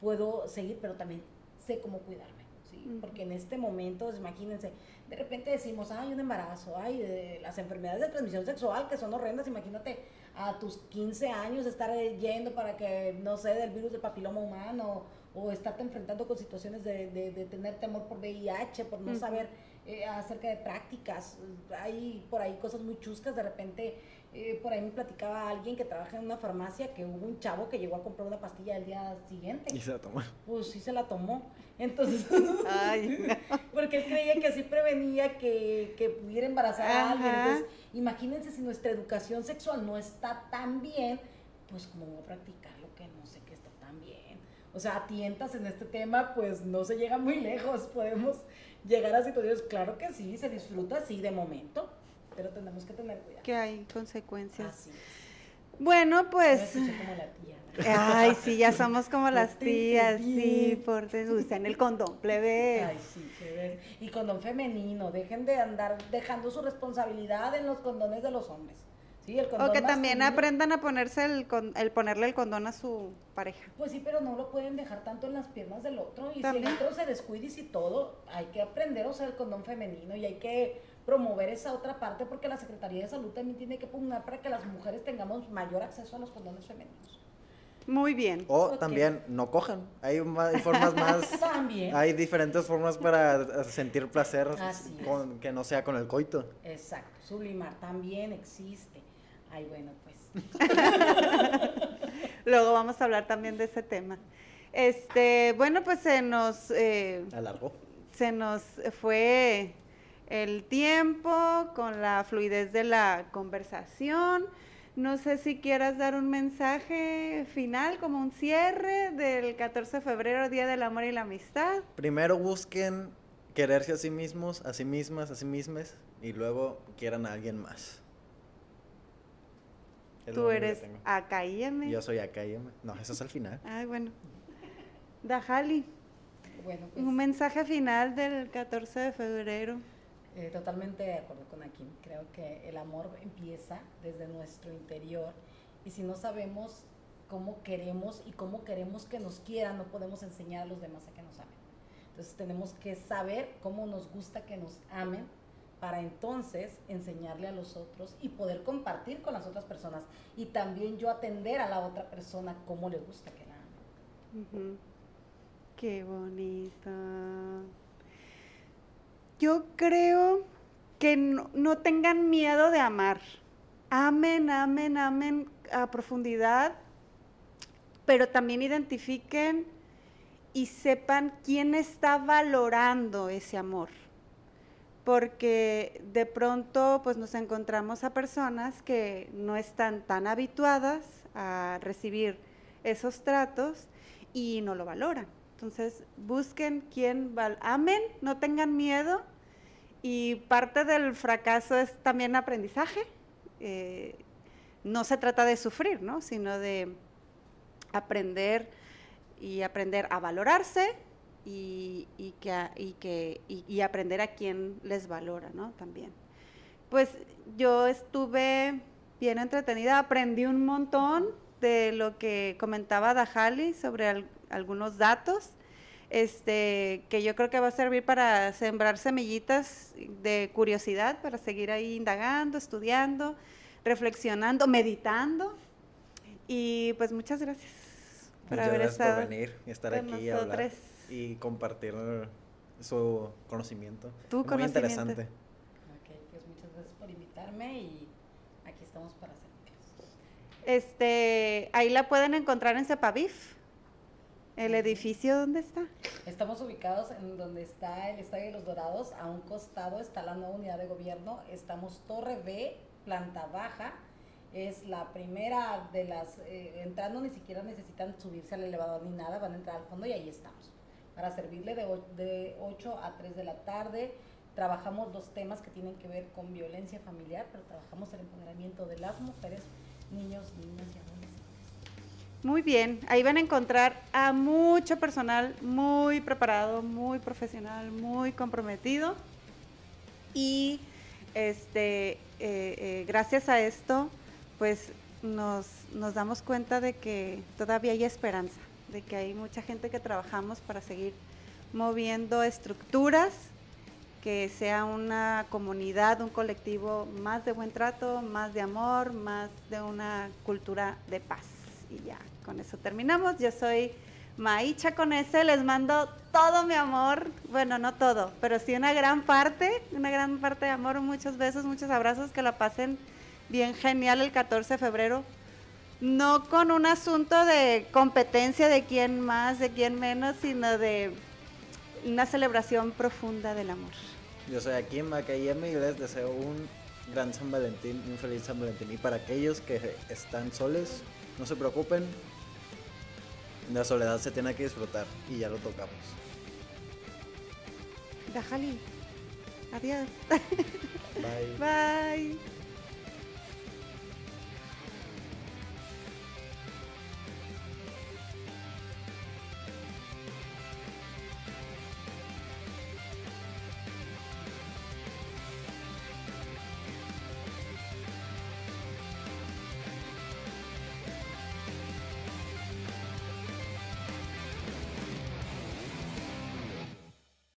puedo seguir, pero también sé cómo cuidarme, ¿sí? Porque en este momento, pues, imagínense, de repente decimos, hay un embarazo, hay las enfermedades de transmisión sexual que son horrendas, imagínate a tus 15 años estar yendo para que, no sé, del virus del papiloma humano o estarte enfrentando con situaciones de, de, tener temor por VIH, por no saber eh, acerca de prácticas. Hay por ahí cosas muy chuscas, de repente eh, por ahí me platicaba alguien que trabaja en una farmacia que hubo un chavo que llegó a comprar una pastilla el día siguiente. Y se la tomó. Pues sí se la tomó. Entonces, (laughs) porque él creía que así prevenía que, que pudiera embarazar a alguien. Entonces, imagínense si nuestra educación sexual no está tan bien, pues como voy a practicar lo que no sé que está tan bien. O sea, a tientas en este tema, pues no se llega muy lejos. Podemos llegar a situaciones, claro que sí, se disfruta, sí, de momento, pero tenemos que tener cuidado. Que hay consecuencias. Bueno, pues... como la tía. Ay, sí, ya somos como (laughs) las tías, sí, por usted en el condón, plebe. Ay, sí, Y condón femenino, dejen de andar dejando su responsabilidad en los condones de los hombres o que también aprendan a ponerse el, el ponerle el condón a su pareja. Pues sí, pero no lo pueden dejar tanto en las piernas del otro. Y si el otro se descuida y si todo, hay que aprender a usar el condón femenino y hay que promover esa otra parte porque la Secretaría de Salud también tiene que pugnar para que las mujeres tengamos mayor acceso a los condones femeninos. Muy bien. O también no cojan. Hay, formas más. (laughs) también. Hay diferentes formas para sentir placer con, que no sea con el coito. Exacto. Sublimar también existe. Ay, bueno, pues. (laughs) Luego vamos a hablar también de ese tema. Este, bueno, pues se nos... Eh, Alargó. Se nos fue el tiempo con la fluidez de la conversación. No sé si quieras dar un mensaje final, como un cierre del 14 de febrero, Día del Amor y la Amistad. Primero busquen quererse a sí mismos, a sí mismas, a sí mismas, y luego quieran a alguien más. Tú eres AKIM. Yo soy AKIM. No, eso es al final. Ay, bueno. Dajali. Bueno, pues, Un mensaje final del 14 de febrero. Eh, totalmente de acuerdo con Akim. Creo que el amor empieza desde nuestro interior y si no sabemos cómo queremos y cómo queremos que nos quieran, no podemos enseñar a los demás a que nos amen. Entonces tenemos que saber cómo nos gusta que nos amen para entonces enseñarle a los otros y poder compartir con las otras personas y también yo atender a la otra persona cómo le gusta que la amen. Qué bonito. Yo creo que no, no, tengan miedo de amar. Amen, amen, amen a profundidad, pero también identifiquen y sepan quién está valorando ese amor porque de pronto pues nos encontramos a personas que no están tan habituadas a recibir esos tratos y no lo valoran. Entonces, busquen quien amen, no tengan miedo y parte del fracaso es también aprendizaje. Eh, no se trata de sufrir, ¿no? Sino de aprender y aprender a valorarse y, que, y, que, y, aprender a quién les valora, ¿no? También. Pues yo estuve bien entretenida, aprendí un montón de lo que comentaba Dajali sobre algunos datos, este, que yo creo que va a servir para sembrar semillitas de curiosidad, para seguir ahí indagando, estudiando, reflexionando, meditando. Y pues muchas gracias por haber estado por venir y estar aquí y hablar y compartir su conocimiento. Tu Muy interesante. Ok, pues muchas gracias por invitarme y aquí estamos para servirlos. Este, ahí la pueden encontrar en Cepavif. ¿El edificio dónde está? Estamos ubicados en donde está el Estadio de los Dorados. A un costado está la nueva unidad de gobierno. Estamos Torre B, planta baja es la primera de las, eh, entrando ni siquiera necesitan subirse al elevador ni nada, van a entrar al fondo y ahí estamos, para servirle de, de 8 a 3 de la tarde. Trabajamos dos temas que tienen que ver con violencia familiar, pero trabajamos el empoderamiento de las mujeres, niños, niñas y adolescentes. Muy bien, ahí van a encontrar a mucho personal muy preparado, muy profesional, muy comprometido y este, eh, eh, gracias a esto pues nos, nos damos cuenta de que todavía hay esperanza, de que hay mucha gente que trabajamos para seguir moviendo estructuras, que sea una comunidad, un colectivo más de buen trato, más de amor, más de una cultura de paz. Y ya, con eso terminamos. Yo soy Maicha con ese, les mando todo mi amor, bueno, no todo, pero sí una gran parte, una gran parte de amor, muchos besos, muchos abrazos, que la pasen bien genial el 14 de febrero. No con un asunto de competencia de quién más, de quién menos, sino de una celebración profunda del amor. Yo soy aquí en Macayem y les deseo un gran San Valentín, un feliz San Valentín. Y para aquellos que están soles, no se preocupen, la soledad se tiene que disfrutar y ya lo tocamos. Dajali, adiós. Bye. (laughs) Bye.